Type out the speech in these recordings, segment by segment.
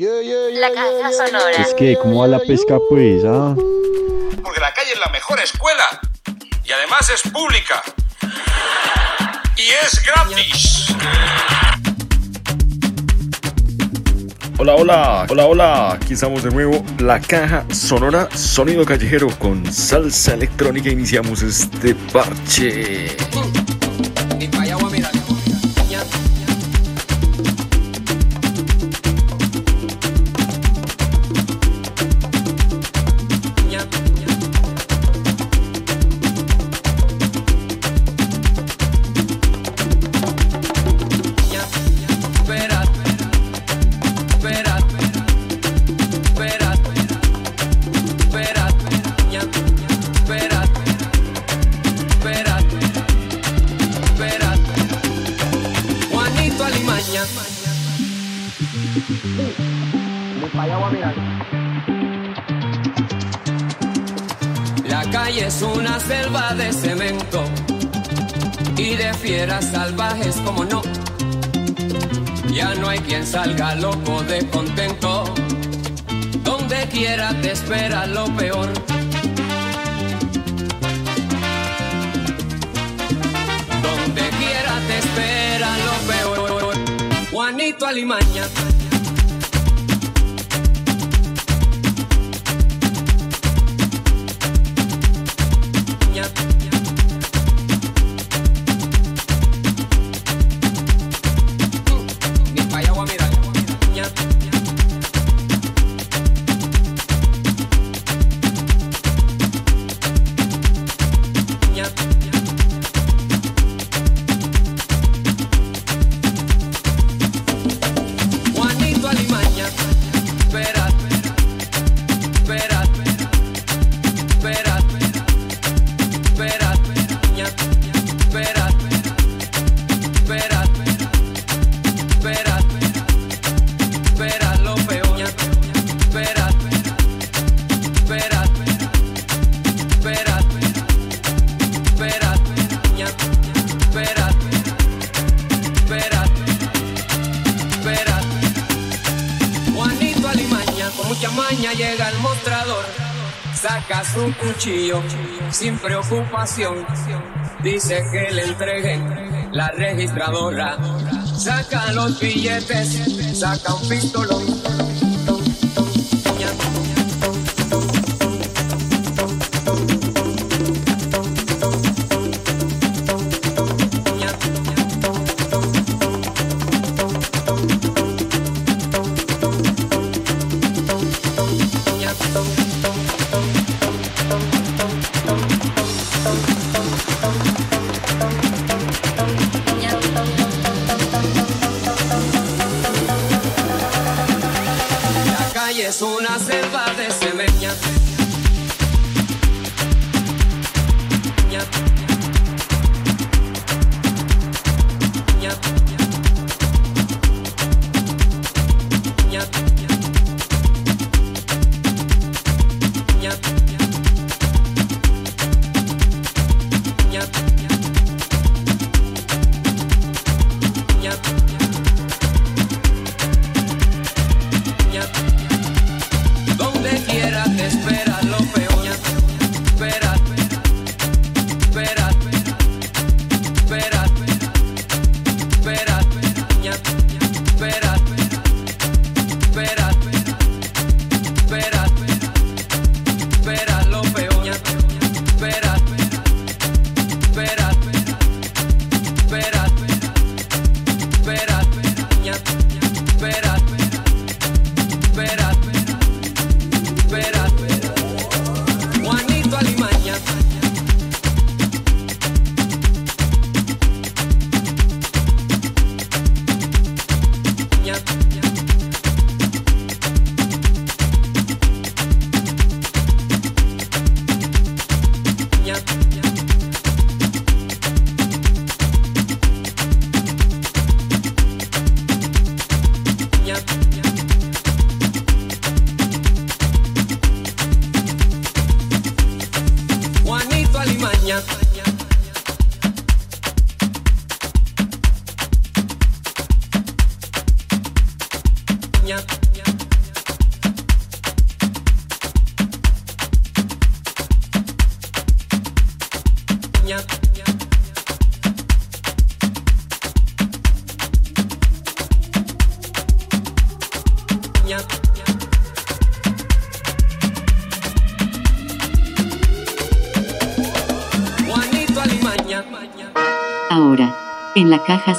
La caja sonora. Es que, ¿cómo va la pesca, pues? Ah? Porque la calle es la mejor escuela. Y además es pública. Y es gratis. Hola, hola, hola, hola. Aquí estamos de nuevo. La caja sonora, sonido callejero con salsa electrónica. Iniciamos este parche. Salga loco de contento. Donde quiera te espera lo peor. Donde quiera te espera lo peor. Juanito Alimaña. Dice que le entreguen la registradora. Saca los billetes, saca un pistolón.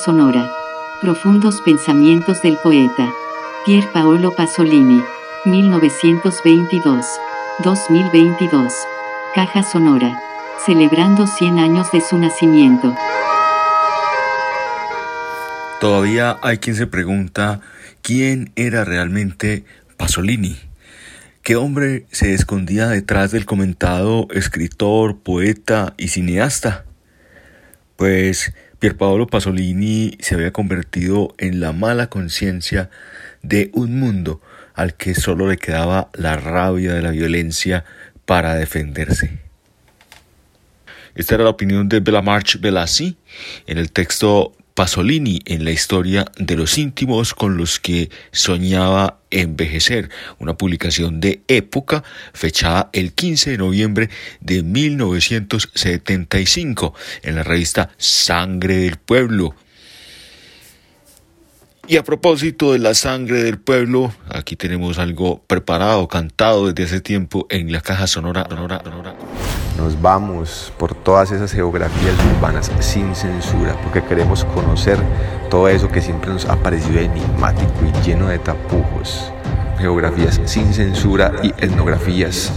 Sonora. Profundos pensamientos del poeta. Pier Paolo Pasolini. 1922-2022. Caja sonora. Celebrando 100 años de su nacimiento. Todavía hay quien se pregunta quién era realmente Pasolini. ¿Qué hombre se escondía detrás del comentado escritor, poeta y cineasta? Pues Pierpaolo Pasolini se había convertido en la mala conciencia de un mundo al que solo le quedaba la rabia de la violencia para defenderse. Esta era la opinión de Belamarch Belassi en el texto Pasolini en la historia de los íntimos con los que soñaba envejecer, una publicación de época fechada el 15 de noviembre de 1975 en la revista Sangre del Pueblo. Y a propósito de la sangre del pueblo, aquí tenemos algo preparado, cantado desde hace tiempo en la caja sonora. sonora, sonora. Nos vamos por todas esas geografías urbanas sin censura, porque queremos conocer todo eso que siempre nos ha parecido enigmático y lleno de tapujos. Geografías sin censura y etnografías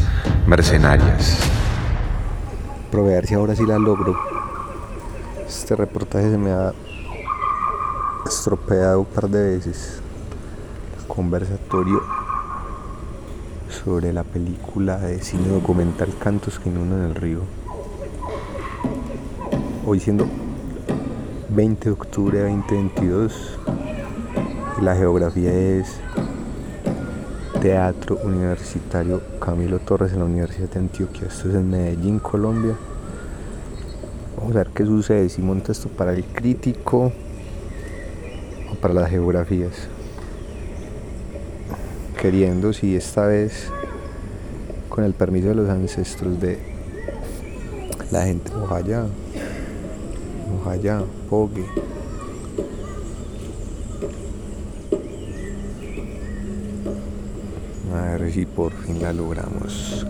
mercenarias. Proveer si ahora sí la logro. Este reportaje se me ha estropeado un par de veces. El conversatorio sobre la película de cine documental Cantos que inundan el río. Hoy siendo 20 de octubre de 2022 y la geografía es Teatro Universitario Camilo Torres en la Universidad de Antioquia. Esto es en Medellín, Colombia. Vamos a ver qué sucede si monta esto para el crítico para las geografías queriendo si esta vez con el permiso de los ancestros de la gente Mojaya, Mojaya, Pogue. A ver si por fin la logramos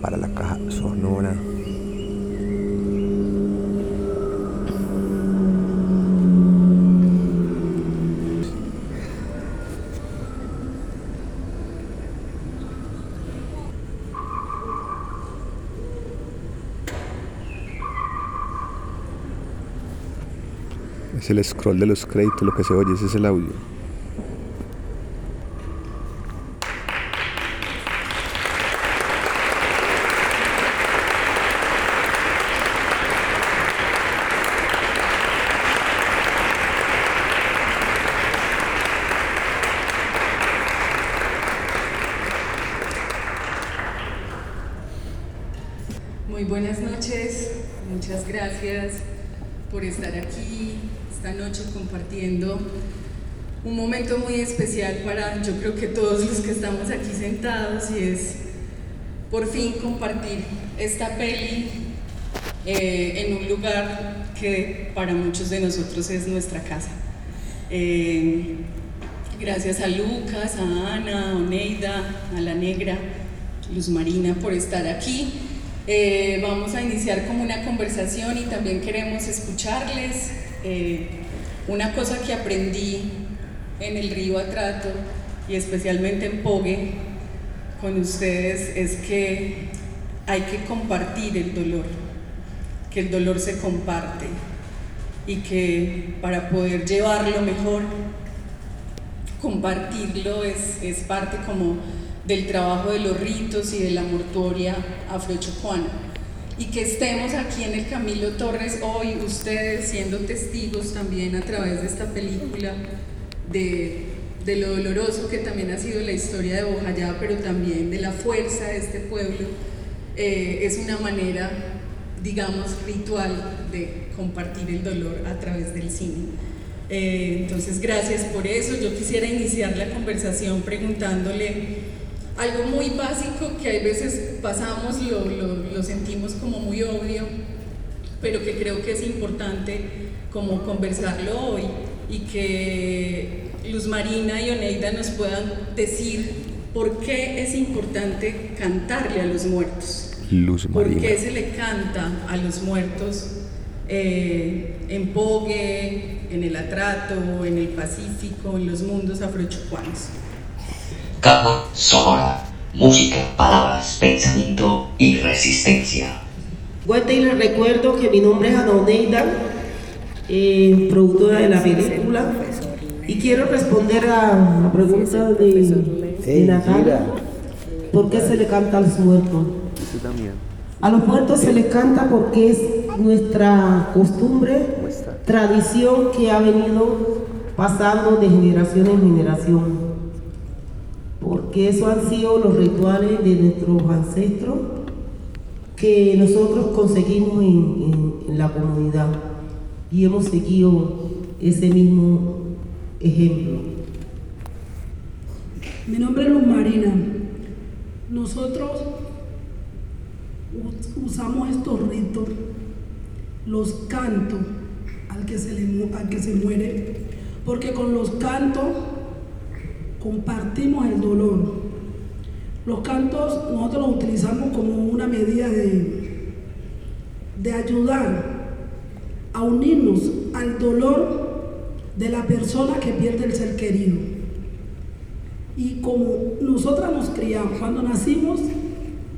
para la caja sonora. El scroll de los créditos, lo que se oye, ese es el audio. Muy buenas noches, muchas gracias por estar aquí esta noche compartiendo un momento muy especial para yo creo que todos los que estamos aquí y es por fin compartir esta peli eh, en un lugar que para muchos de nosotros es nuestra casa. Eh, gracias a Lucas, a Ana, a Oneida, a la Negra, Luz Marina por estar aquí. Eh, vamos a iniciar como una conversación y también queremos escucharles. Una cosa que aprendí en el río Atrato y especialmente en Pogue con ustedes es que hay que compartir el dolor, que el dolor se comparte y que para poder llevarlo mejor, compartirlo es, es parte como del trabajo de los ritos y de la mortuoria afrochocuana. Y que estemos aquí en el Camilo Torres hoy, ustedes siendo testigos también a través de esta película de, de lo doloroso que también ha sido la historia de Bojayá, pero también de la fuerza de este pueblo, eh, es una manera digamos, ritual de compartir el dolor a través del cine. Eh, entonces, gracias por eso. Yo quisiera iniciar la conversación preguntándole algo muy básico que a veces pasamos, lo, lo, sentimos como muy obvio, pero que creo que es importante como conversarlo hoy y que Luz Marina y Oneida nos puedan decir por qué es importante cantarle a los muertos. Luz Marina. ¿Por qué se le canta a los muertos eh, en Pogue, en el Atrato, en el Pacífico, en los mundos afrochucuanos? Caja sonora, música, palabras, pensamiento y resistencia. Bueno, y les recuerdo que mi nombre es Adoneida, eh, productora de la película, y quiero responder a la pregunta de, Natalia. ¿Por qué se le canta a los muertos? A los muertos se les canta porque es nuestra costumbre, tradición que ha venido pasando de generación en generación. Porque eso han sido los rituales de nuestros ancestros que nosotros conseguimos en, la comunidad. Y hemos seguido ese mismo ejemplo. Mi nombre es Luz Marina. Nosotros usamos estos ritos, los cantos al que se, le, al que se muere, porque con los cantos compartimos el dolor. Los cantos nosotros los utilizamos como una medida de, de ayudar a unirnos al dolor de la persona que pierde el ser querido. Y como nosotras nos criamos, cuando nacimos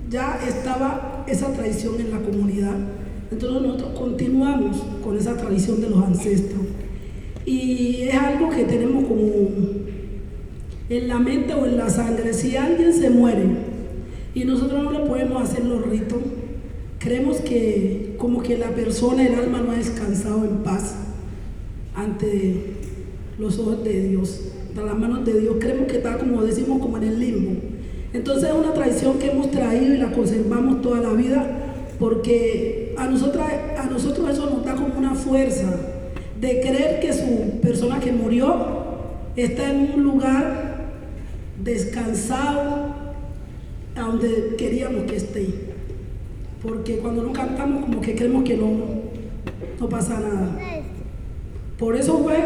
ya estaba esa tradición en la comunidad. Entonces nosotros continuamos con esa tradición de los ancestros. Y es algo que tenemos como en la mente o en la sangre. Si alguien se muere y nosotros no le podemos hacer los ritos, creemos que como que la persona, el alma no ha descansado en paz ante los ojos de Dios, ante las manos de Dios. Creemos que está como decimos, como en el limbo. Entonces es una tradición que hemos traído y la conservamos toda la vida porque a, nosotros, a nosotros eso nos da como una fuerza de creer que su persona que murió está en un lugar descansado a donde queríamos que esté. Porque cuando no cantamos como que creemos que no, no pasa nada. Por eso fue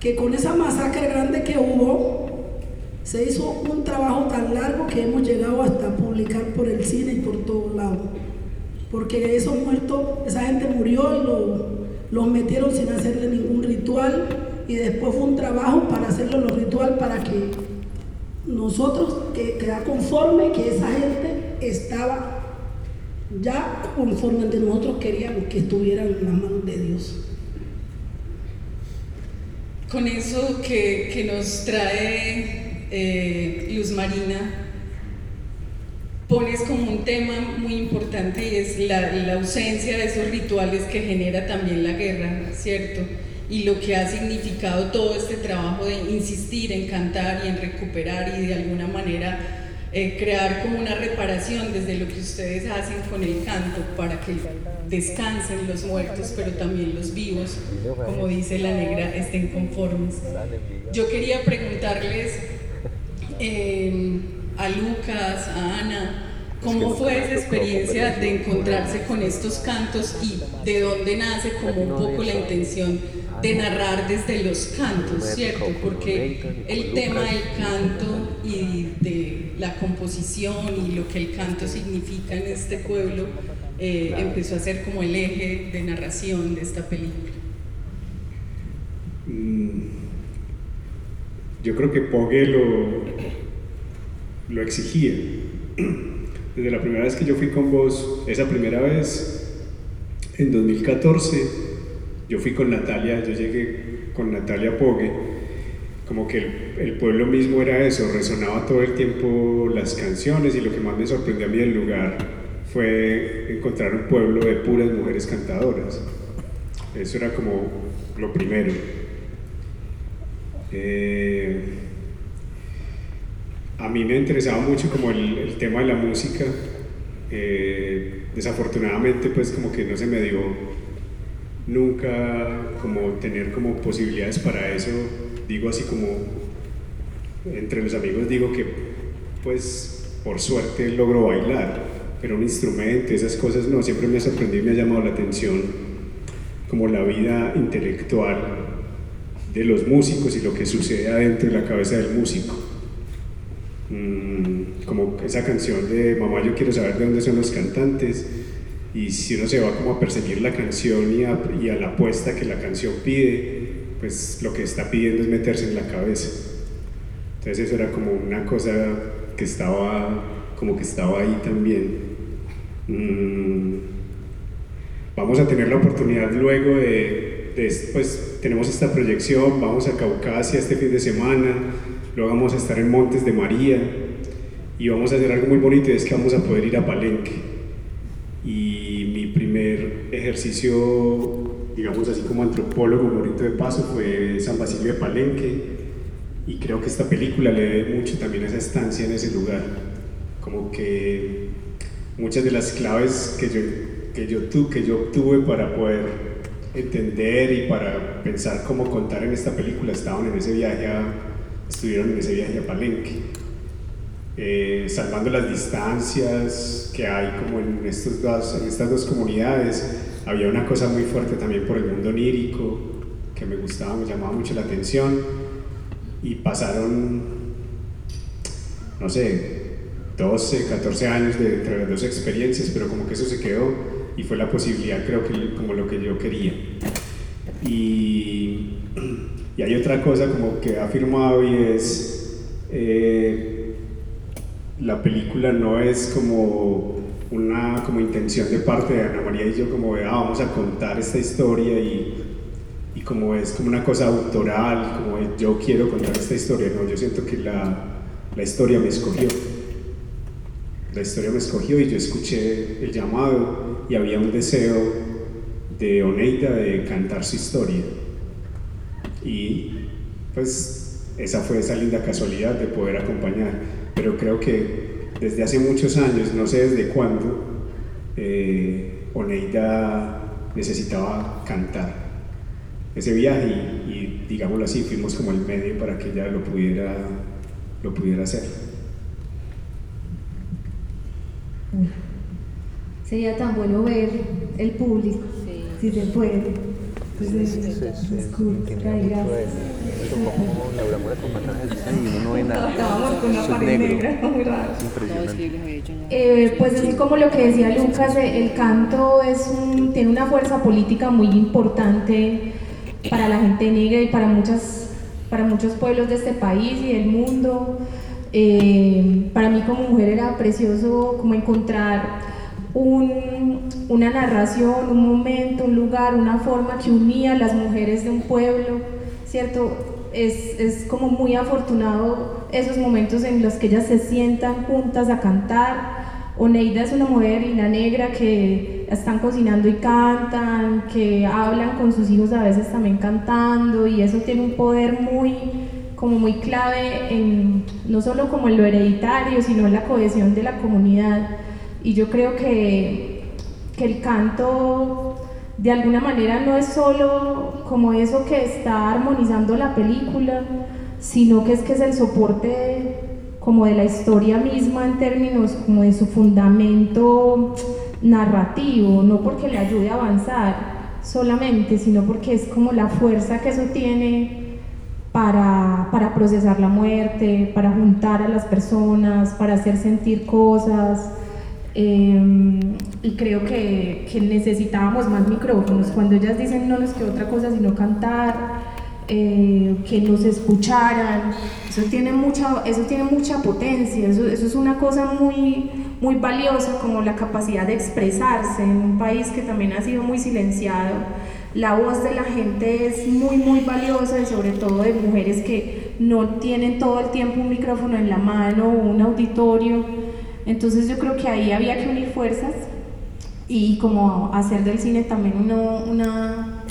que con esa masacre grande que hubo, se hizo un trabajo tan largo que hemos llegado hasta publicar por el cine y por todos lados. Porque esos muertos, esa gente murió y los metieron sin hacerle ningún ritual y después fue un trabajo para hacerle los ritual para que nosotros que conforme que esa gente estaba ya conforme ante nosotros queríamos que estuvieran en las manos de Dios. Con eso que, nos trae eh, Luz Marina, pones como un tema muy importante y es la, la ausencia de esos rituales que genera también la guerra, ¿cierto? y lo que ha significado todo este trabajo de insistir en cantar y en recuperar y de alguna manera eh, crear como una reparación desde lo que ustedes hacen con el canto para que descansen los muertos, pero también los vivos, como dice la negra, estén conformes. Yo quería preguntarles eh, a Lucas, a Ana, ¿Cómo fue esa experiencia de encontrarse con estos cantos y de dónde nace como un poco la intención de narrar desde los cantos, ¿cierto? Porque el tema del canto y de la composición y lo que el canto significa en este pueblo eh, empezó a ser como el eje de narración de esta película. Mm, yo creo que Pogue lo, lo exigía. Desde la primera vez que yo fui con vos, esa primera vez, en 2014, yo fui con Natalia, yo llegué con Natalia Pogue, como que el, pueblo mismo era eso, resonaba todo el tiempo las canciones y lo que más me sorprendió a mí del lugar fue encontrar un pueblo de puras mujeres cantadoras. Eso era como lo primero. Eh, a mí me interesaba mucho como el, tema de la música Eh, desafortunadamente pues como que no se me dio nunca como tener como posibilidades para eso, digo así como entre los amigos digo que pues por suerte logro bailar, pero un instrumento, esas cosas no, siempre me ha sorprendido y me ha llamado la atención como la vida intelectual de los músicos y lo que sucede adentro de la cabeza del músico. Mm, como esa canción de Mamá, yo quiero saber de dónde son los cantantes, y si uno se va como a perseguir la canción y a, y a la apuesta que la canción pide, pues lo que está pidiendo es meterse en la cabeza. Entonces eso era como una cosa que estaba, como que estaba ahí también. Mm, vamos a tener la oportunidad luego de, de, pues tenemos esta proyección, vamos a Caucasia este fin de semana, luego vamos a estar en Montes de María y vamos a hacer algo muy bonito es que vamos a poder ir a Palenque. Y mi primer ejercicio, digamos así como antropólogo, bonito de paso, fue San Basilio de Palenque y creo que esta película le debe mucho también a esa estancia en ese lugar. Como que muchas de las claves que yo, que yo, tu, que yo obtuve para poder entender y para pensar cómo contar en esta película estaban en ese viaje a, estuvieron en ese viaje a Palenque. Eh, salvando las distancias que hay como en, estos dos, en estas dos comunidades, había una cosa muy fuerte también por el mundo onírico que me gustaba, me llamaba mucho la atención y pasaron, no sé, 12, 14 años de, entre las dos experiencias, pero como que eso se quedó y fue la posibilidad, creo que como lo que yo quería. Y, y hay otra cosa como que ha afirmado y es, eh, la película no es como una como intención de parte de Ana María y yo como de, vamos a contar esta historia y como es como una cosa autoral, como yo quiero contar esta historia, no, yo siento que la, la historia me escogió. La historia me escogió y yo escuché el llamado y había un deseo de Oneida de cantar su historia. Y pues esa fue esa linda casualidad de poder acompañar. Pero creo que desde hace muchos años, no sé desde cuándo, eh, Oneida necesitaba cantar ese viaje y, digámoslo así, fuimos como el medio para que ella lo pudiera, lo pudiera hacer. Sería tan bueno ver el público, si se puede. Pues sí, sí, sí, pues es como lo que decía Lucas, el canto es un, tiene una fuerza política muy importante para la gente negra y para, muchas, para muchos pueblos de este país y del mundo. Eh, para mí como mujer era precioso como encontrar un, una narración, un momento, un lugar, una forma que unía a las mujeres de un pueblo, ¿cierto? Es, es como muy afortunado esos momentos en los que ellas se sientan juntas a cantar. Oneida es una mujer y la negra que están cocinando y cantan, que hablan con sus hijos a veces también cantando y eso tiene un poder muy como muy clave en no solo como en lo hereditario, sino en la cohesión de la comunidad. Y yo creo que, que el canto de alguna manera no es solo como eso que está armonizando la película, sino que es que es el soporte como de la historia misma en términos como de su fundamento narrativo, no porque le ayude a avanzar solamente, sino porque es como la fuerza que eso tiene para, para procesar la muerte, para juntar a las personas, para hacer sentir cosas. Em, y creo que, que, necesitábamos más micrófonos. Cuando ellas dicen no nos queda otra cosa sino cantar, eh, que nos escucharan, eso tiene mucha, eso tiene mucha potencia, eso, eso es una cosa muy, muy valiosa como la capacidad de expresarse en un país que también ha sido muy silenciado. La voz de la gente es muy, muy valiosa y sobre todo de mujeres que no tienen todo el tiempo un micrófono en la mano o un auditorio. Entonces yo creo que ahí había que unir fuerzas y como hacer del cine también una,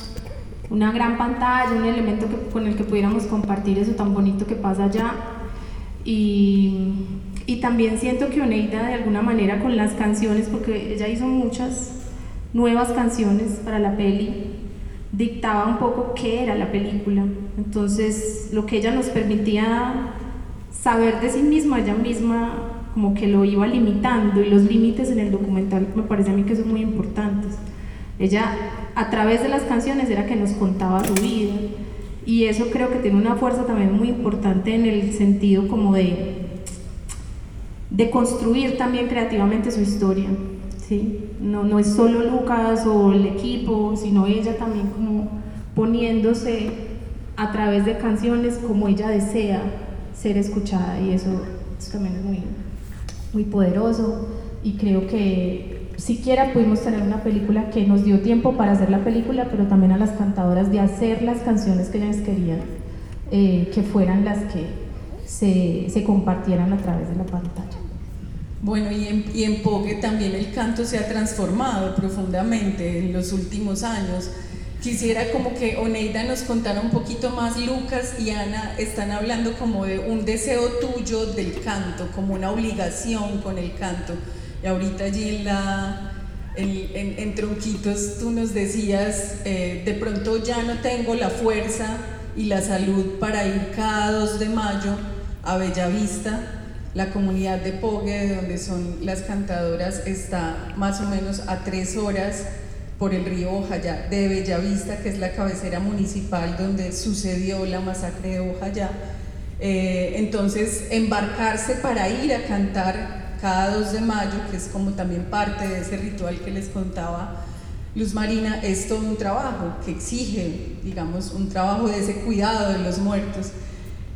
una gran pantalla, un elemento con el que pudiéramos compartir eso tan bonito que pasa allá. Y, Y también siento que Oneida de alguna manera con las canciones, porque ella hizo muchas nuevas canciones para la peli, dictaba un poco qué era la película. Entonces, lo que ella nos permitía saber de sí misma, ella misma como que lo iba limitando y los límites en el documental me parece a mí que son muy importantes. Ella a través de las canciones era que nos contaba su vida y eso creo que tiene una fuerza también muy importante en el sentido como de, de construir también creativamente su historia. ¿sí? No, no es solo Lucas o el equipo, sino ella también como poniéndose a través de canciones como ella desea ser escuchada y eso, también es muy, muy poderoso y creo que siquiera pudimos tener una película que nos dio tiempo para hacer la película, pero también a las cantadoras de hacer las canciones que ellas querían, eh, que fueran las que se, se compartieran a través de la pantalla. Bueno, y en, y en Pogue también el canto se ha transformado profundamente en los últimos años. Quisiera como que Oneida nos contara un poquito más, Lucas y Ana están hablando como de un deseo tuyo del canto, como una obligación con el canto. Y ahorita allí en, en, Tronquitos tú nos decías, eh, de pronto ya no tengo la fuerza y la salud para ir cada 2 de mayo a Bellavista la comunidad de Pogue, de donde son las cantadoras, está más o menos a tres horas por el río Ojayá de Bellavista, que es la cabecera municipal donde sucedió la masacre de Ojayá. Eh, entonces, embarcarse para ir a cantar cada 2 de mayo, que es como también parte de ese ritual que les contaba Luz Marina, es todo un trabajo que exige, digamos, un trabajo de ese cuidado de los muertos.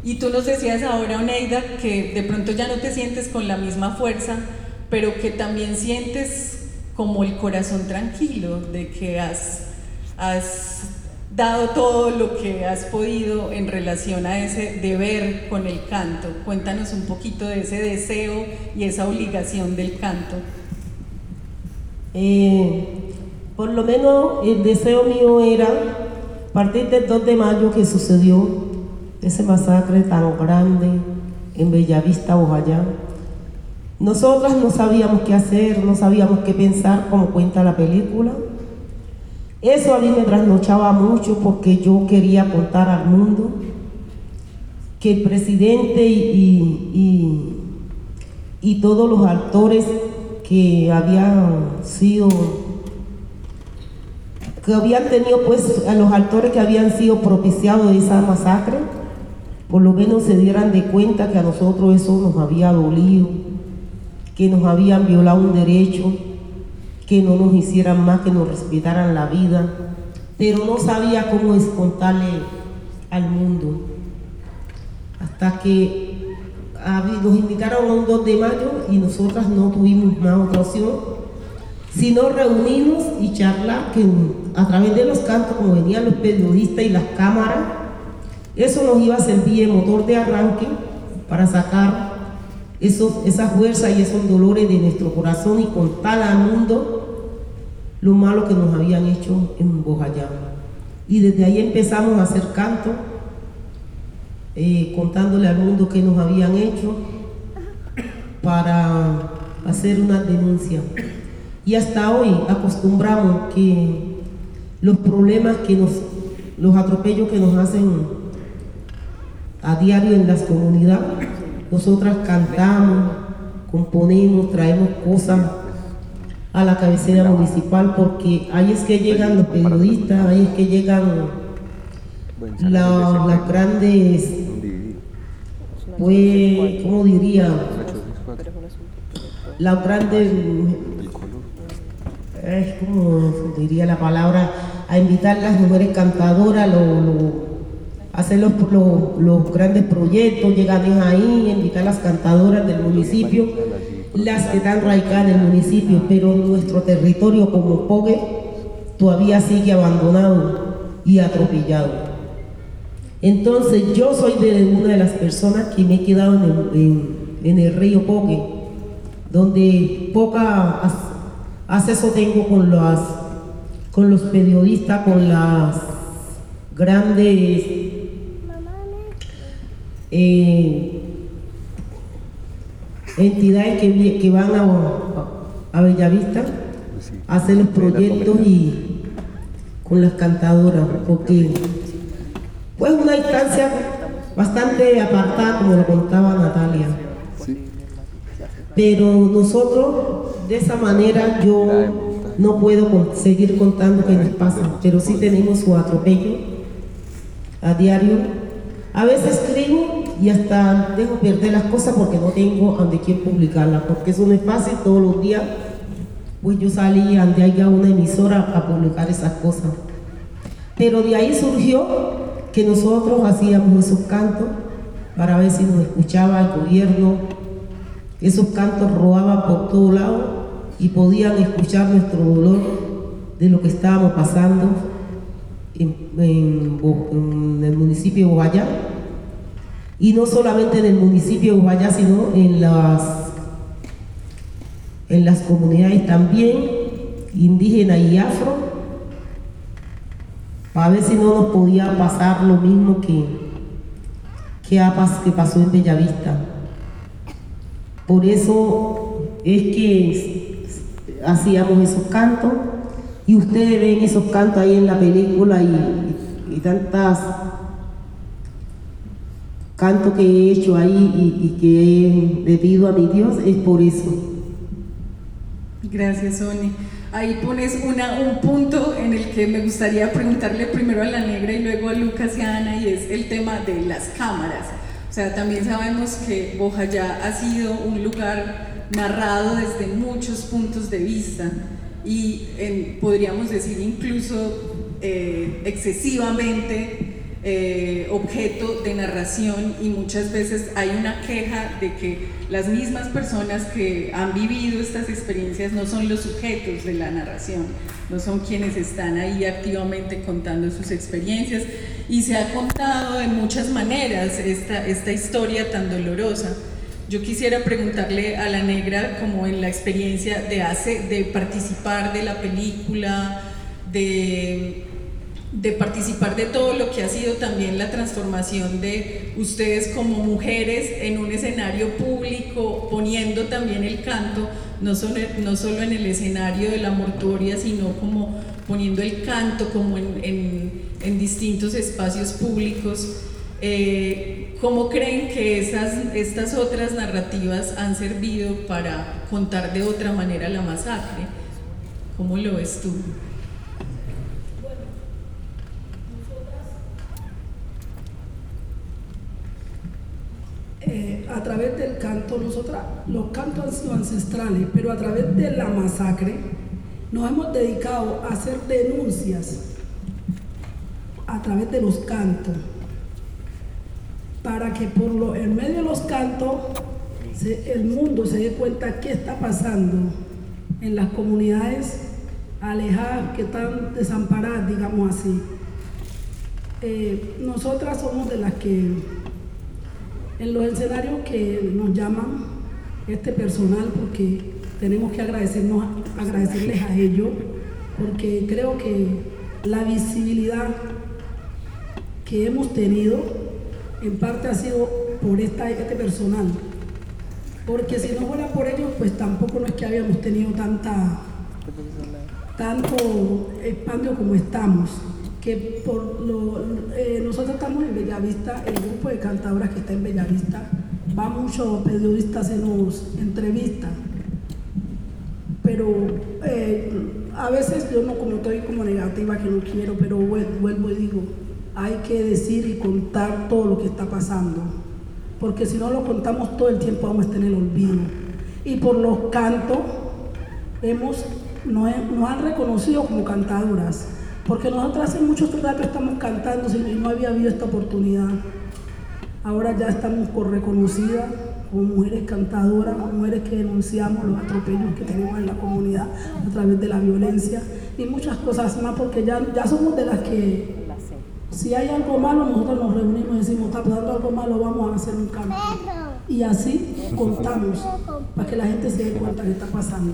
Y tú nos decías ahora, Oneida, que de pronto ya no te sientes con la misma fuerza, pero que también sientes como el corazón tranquilo de que has, has dado todo lo que has podido en relación a ese deber con el canto. Cuéntanos un poquito de ese deseo y esa obligación del canto. Eh, por lo menos el deseo mío era, a partir del 2 de mayo que sucedió ese masacre tan grande en Bellavista, Ojayá. Nosotras no sabíamos qué hacer, no sabíamos qué pensar, como cuenta la película. Eso a mí me trasnochaba mucho porque yo quería contar al mundo que el presidente y, y, y todos los actores que habían sido que habían tenido pues a los actores que habían sido propiciados de esa masacre por lo menos se dieran de cuenta que a nosotros eso nos había dolido, que nos habían violado un derecho, que no nos hicieran más, que nos respetaran la vida, pero no sabía cómo contarle al mundo. Hasta que nos invitaron a un 2 de mayo y nosotras no tuvimos más otra opción, sino reunirnos y charlar que a través de los cantos, como venían los periodistas y las cámaras, eso nos iba a servir de motor de arranque para sacar esos, esa fuerza y esos dolores de nuestro corazón y contar al mundo lo malo que nos habían hecho en Bojayá. Y desde ahí empezamos a hacer canto, eh, contándole al mundo qué nos habían hecho para hacer una denuncia. Y hasta hoy acostumbramos que los problemas que nos, los atropellos que nos hacen a diario en las comunidades. Nosotras cantamos, componemos, traemos cosas a la cabecera municipal porque ahí es que llegan los periodistas, ahí es que llegan las grandes, pues, ¿cómo diría? Las grandes, es como diría la palabra, a invitar a las mujeres cantadoras, lo, hacer los, los, grandes proyectos, llegar ahí, invitar las cantadoras del municipio, las que están radicadas en el municipio, pero nuestro territorio como Pogue todavía sigue abandonado y atropellado. Entonces yo soy de una de las personas que me he quedado en el, río Pogue, donde poca acceso tengo con, las, con los periodistas, con las grandes entidades que, van a, a Bellavista a hacer los proyectos y con las cantadoras, porque pues una instancia bastante apartada, como lo contaba Natalia. Pero nosotros, de esa manera, yo no puedo con- seguir contando qué nos pasa, pero sí tenemos su atropello a diario. A veces escribo y hasta dejo perder las cosas porque no tengo donde quién publicarlas, porque eso no es fácil todos los días. Pues yo salí ante haya una emisora a publicar esas cosas. Pero de ahí surgió que nosotros hacíamos esos cantos para ver si nos escuchaba el gobierno. Esos cantos rodaban por todos lados y podían escuchar nuestro dolor de lo que estábamos pasando en, el municipio de Bogayá. Y no solamente en el municipio de Bogayá, sino en las, en las comunidades también indígenas y afro, para ver si no nos podía pasar lo mismo que, que, que pasó en Bellavista. Por eso es que hacíamos esos cantos y ustedes ven esos cantos ahí en la película y, y tantas cantos que he hecho ahí y, y que he pedido a mi Dios es por eso. Gracias, Sony. Ahí pones una, un punto en el que me gustaría preguntarle primero a la negra y luego a Lucas y a Ana, y es el tema de las cámaras. O sea, también sabemos que Bojayá ha sido un lugar narrado desde muchos puntos de vista y en- podríamos decir incluso eh, excesivamente eh, objeto de narración y muchas veces hay una queja de que las mismas personas que han vivido estas experiencias no son los sujetos de la narración, no son quienes están ahí activamente contando sus experiencias y se ha contado de muchas maneras esta, esta historia tan dolorosa. Yo quisiera preguntarle a la negra como en la experiencia de, hace, de participar de la película, de de participar de todo lo que ha sido también la transformación de ustedes como mujeres en un escenario público, poniendo también el canto, no solo, no solo en el escenario de la mortuoria, sino como poniendo el canto como en, en- distintos espacios públicos. Eh, ¿Cómo creen que esas, estas otras narrativas han servido para contar de otra manera la masacre? ¿Cómo lo ves tú? Eh, a través del canto, nosotras, los cantos han sido ancestrales, pero a través de la masacre nos hemos dedicado a hacer denuncias a través de los cantos, para que por lo, en medio de los cantos el mundo se dé cuenta qué está pasando en las comunidades alejadas que están desamparadas, digamos así. Eh, nosotras somos de las que en los escenarios que nos llaman este personal, porque tenemos que agradecernos, agradecerles a ellos, porque creo que la visibilidad que hemos tenido en parte ha sido por esta, este personal. Porque si no fuera por ellos, pues tampoco no es que habíamos tenido tanta, tanto expandio como estamos. Que por lo, eh, nosotros estamos en Bellavista, el grupo de cantadoras que está en Bellavista, va muchos periodistas a hacernos entrevistas. Pero eh, a veces yo no como estoy como negativa que no quiero, pero vuel- vuelvo y digo, hay que decir y contar todo lo que está pasando, porque si no lo contamos todo el tiempo vamos a estar en el olvido. Y por los cantos hemos, nos, nos han reconocido como cantadoras, porque nosotros hace mucho rato estamos cantando y no había habido esta oportunidad. Ahora ya estamos reconocidas como mujeres cantadoras, como mujeres que denunciamos los atropellos que tenemos en la comunidad a través de la violencia y muchas cosas más, porque ya, ya somos de las que si hay algo malo, nosotros nos reunimos y decimos, está pasando algo malo, vamos a hacer un cambio. Y así contamos para que la gente se dé cuenta que está pasando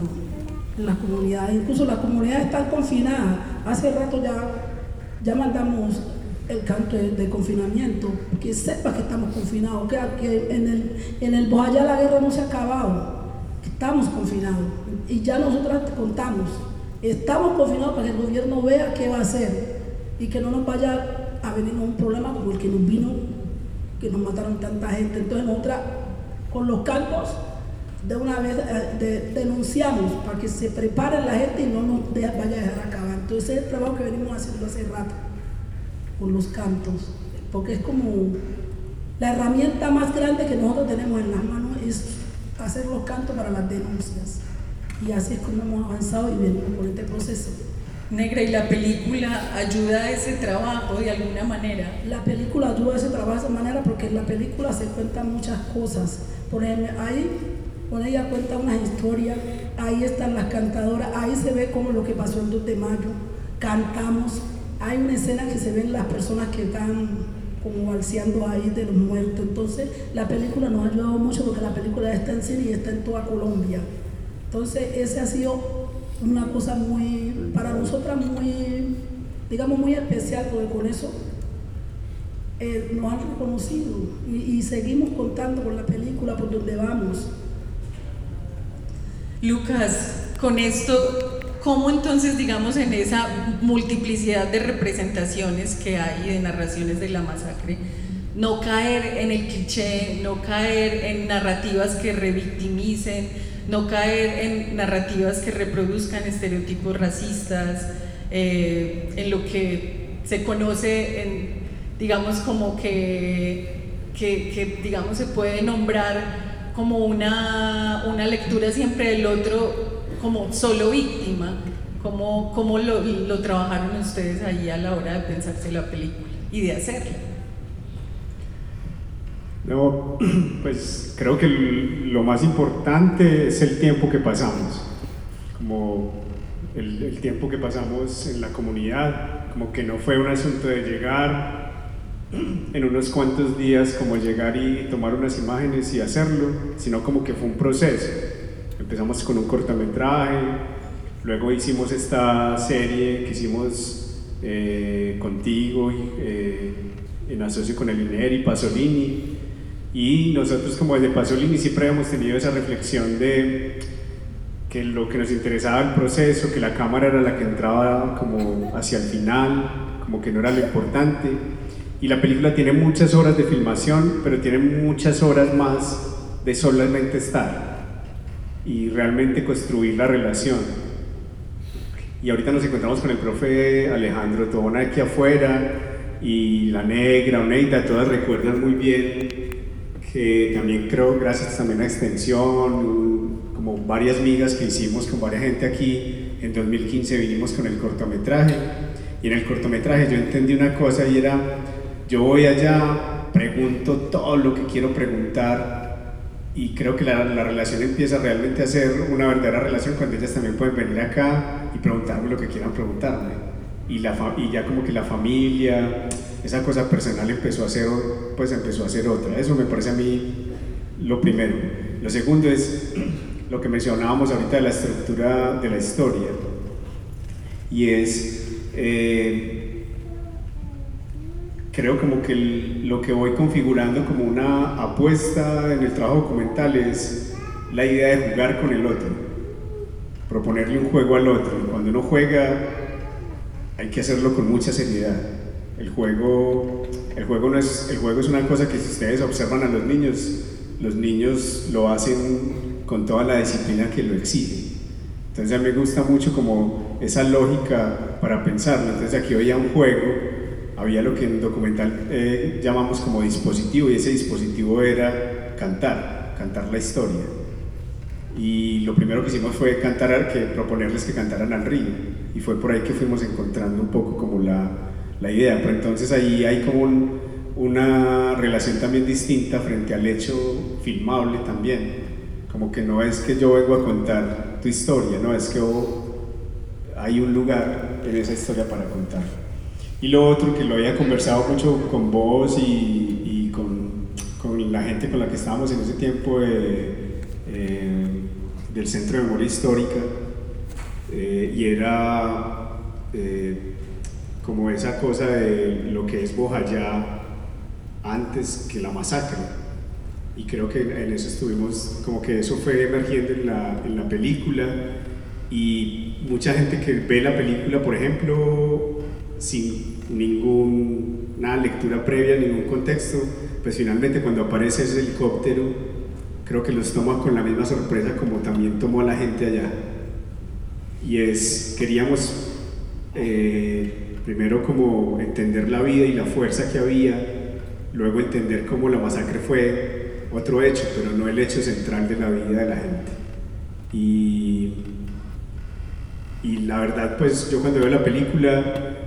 en las comunidades. Incluso las comunidades están confinadas. Hace rato ya, ya mandamos el canto de, confinamiento, que sepa que estamos confinados, que, en el, en el la guerra no se ha acabado, estamos confinados y ya nosotros te contamos, estamos confinados para que el gobierno vea qué va a hacer y que no nos vaya a venir un problema como el que nos vino, que nos mataron tanta gente. Entonces nosotras con los cantos de una vez eh, de- denunciamos para que se prepare la gente y no nos de- vaya a dejar acabar. Entonces es el trabajo que venimos haciendo hace rato con los cantos, porque es como la herramienta más grande que nosotros tenemos en las manos es hacer los cantos para las denuncias. Y así es como hemos avanzado y venimos por este proceso. Negra, ¿y la película ayuda a ese trabajo de alguna manera? La película ayuda a ese trabajo de esa manera porque en la película se cuentan muchas cosas. Por ejemplo, ahí, por ella cuenta una historia, ahí están las cantadoras, ahí se ve como lo que pasó el 2 de mayo, cantamos, hay una escena que se ven las personas que están como balseando ahí de los muertos. Entonces, la película nos ha ayudado mucho porque la película está en cine y está en toda Colombia. Entonces, ese ha sido una cosa muy, para nosotras muy, digamos, muy especial, porque con eso eh, nos han reconocido y seguimos contando con la película por donde vamos. Lucas, con esto, ¿cómo entonces, digamos, en esa multiplicidad de representaciones que hay de narraciones de la masacre, no caer en el cliché, no caer en narrativas que revictimicen, no caer en narrativas que reproduzcan estereotipos racistas, eh, en lo que se conoce, digamos, como que, que, que, digamos, se puede nombrar como una, una lectura siempre del otro como solo víctima, como, como lo, lo trabajaron ustedes ahí a la hora de pensarse la película y de hacerla. No, pues creo que lo más importante es el tiempo que pasamos, como el, el tiempo que pasamos en la comunidad, como que no fue un asunto de llegar en unos cuantos días, como llegar y tomar unas imágenes y hacerlo, sino como que fue un proceso. Empezamos con un cortometraje, luego hicimos esta serie que hicimos eh, contigo y, eh, en asocio con el INER y Pasolini. Y nosotros como desde Pasolini siempre hemos tenido esa reflexión de que lo que nos interesaba el proceso, que la cámara era la que entraba como hacia el final, como que no era lo importante. Y la película tiene muchas horas de filmación, pero tiene muchas horas más de solamente estar y realmente construir la relación. Y ahorita nos encontramos con el profe Alejandro Tobona aquí afuera y la negra, Oneida, todas recuerdan muy bien que también creo, gracias también a Extensión, como varias migas que hicimos con varias gente aquí, en 2015 vinimos con el cortometraje y en el cortometraje yo entendí una cosa y era, yo voy allá, pregunto todo lo que quiero preguntar y creo que la, la relación empieza realmente a ser una verdadera relación cuando ellas también pueden venir acá y preguntarme lo que quieran preguntarme. Y, la y ya como que la familia, esa cosa personal empezó a ser, pues empezó a ser otra. Eso me parece a mí lo primero. Lo segundo es lo que mencionábamos ahorita de la estructura de la historia. Y es, eh, creo como que el- lo que voy configurando como una apuesta en el trabajo documental es la idea de jugar con el otro, proponerle un juego al otro. Cuando uno juega hay que hacerlo con mucha seriedad. El juego, el juego, no es, el juego es una cosa que si ustedes observan a los niños, los niños lo hacen con toda la disciplina que lo exige. Entonces a mí me gusta mucho como esa lógica para pensarlo. Entonces aquí había un juego, había lo que en documental eh, llamamos como dispositivo y ese dispositivo era cantar, cantar la historia. Y lo primero que hicimos fue cantar, que proponerles que cantaran al río. Y fue por ahí que fuimos encontrando un poco como la, la idea. Pero entonces ahí hay como un- una relación también distinta frente al hecho filmable también. Como que no es que yo vengo a contar tu historia, no es que oh, hay un lugar en esa historia para contar. Y lo otro que lo había conversado mucho con vos y, y con, con la gente con la que estábamos en ese tiempo eh, eh, del Centro de Memoria Histórica, eh, y era eh, como esa cosa de lo que es Bojayá antes que la masacre. Y creo que en eso estuvimos, como que eso fue emergiendo en la, en la película y mucha gente que ve la película, por ejemplo, sin ninguna lectura previa, ningún contexto, pues finalmente cuando aparece ese helicóptero, creo que los toma con la misma sorpresa como también tomó la gente allá. Y es, queríamos eh, primero como entender la vida y la fuerza que había, luego entender cómo la masacre fue otro hecho, pero no el hecho central de la vida de la gente. Y, y la verdad, pues yo cuando veo la película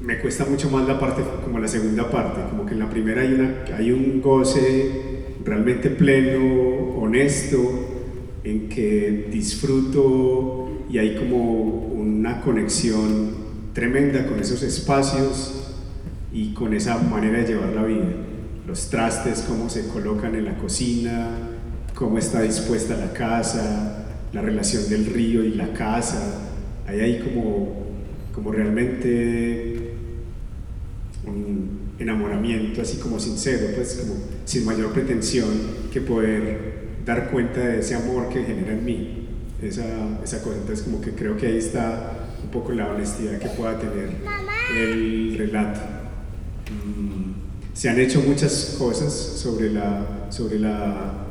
me cuesta mucho más la parte, como la segunda parte, como que en la primera hay, una, hay un goce realmente pleno, honesto, en que disfruto y hay como una conexión tremenda con esos espacios y con esa manera de llevar la vida. Los trastes, cómo se colocan en la cocina, cómo está dispuesta la casa, la relación del río y la casa. Ahí hay como, como realmente un enamoramiento así como sincero, pues como sin mayor pretensión que poder dar cuenta de ese amor que genera en mí esa, esa cosa. Entonces como que creo que ahí está un poco la honestidad que pueda tener el relato. Mm, se han hecho muchas cosas sobre la, sobre la,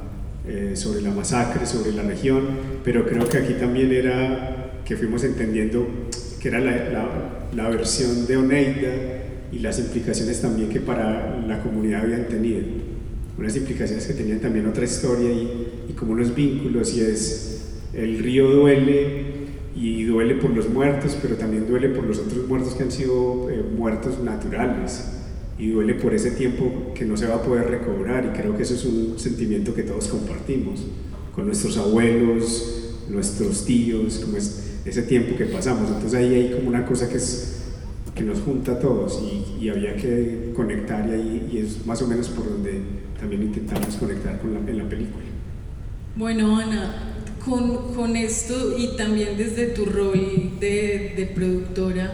eh, sobre la masacre, sobre la región, pero creo que aquí también era que fuimos entendiendo que era la, la, la versión de Oneida y las implicaciones también que para la comunidad habían tenido. Unas implicaciones que tenían también otra historia y, y como unos vínculos y es el río duele y duele por los muertos, pero también duele por los otros muertos que han sido eh, muertos naturales y duele por ese tiempo que no se va a poder recobrar y creo que eso es un sentimiento que todos compartimos con nuestros abuelos, nuestros tíos, como es ese tiempo que pasamos. Entonces ahí hay como una cosa que, es, que nos junta a todos y, y había que conectar y, ahí, y es más o menos por donde también intentamos conectar con la, en la película. Bueno, Ana, con, con, esto y también desde tu rol de, de productora,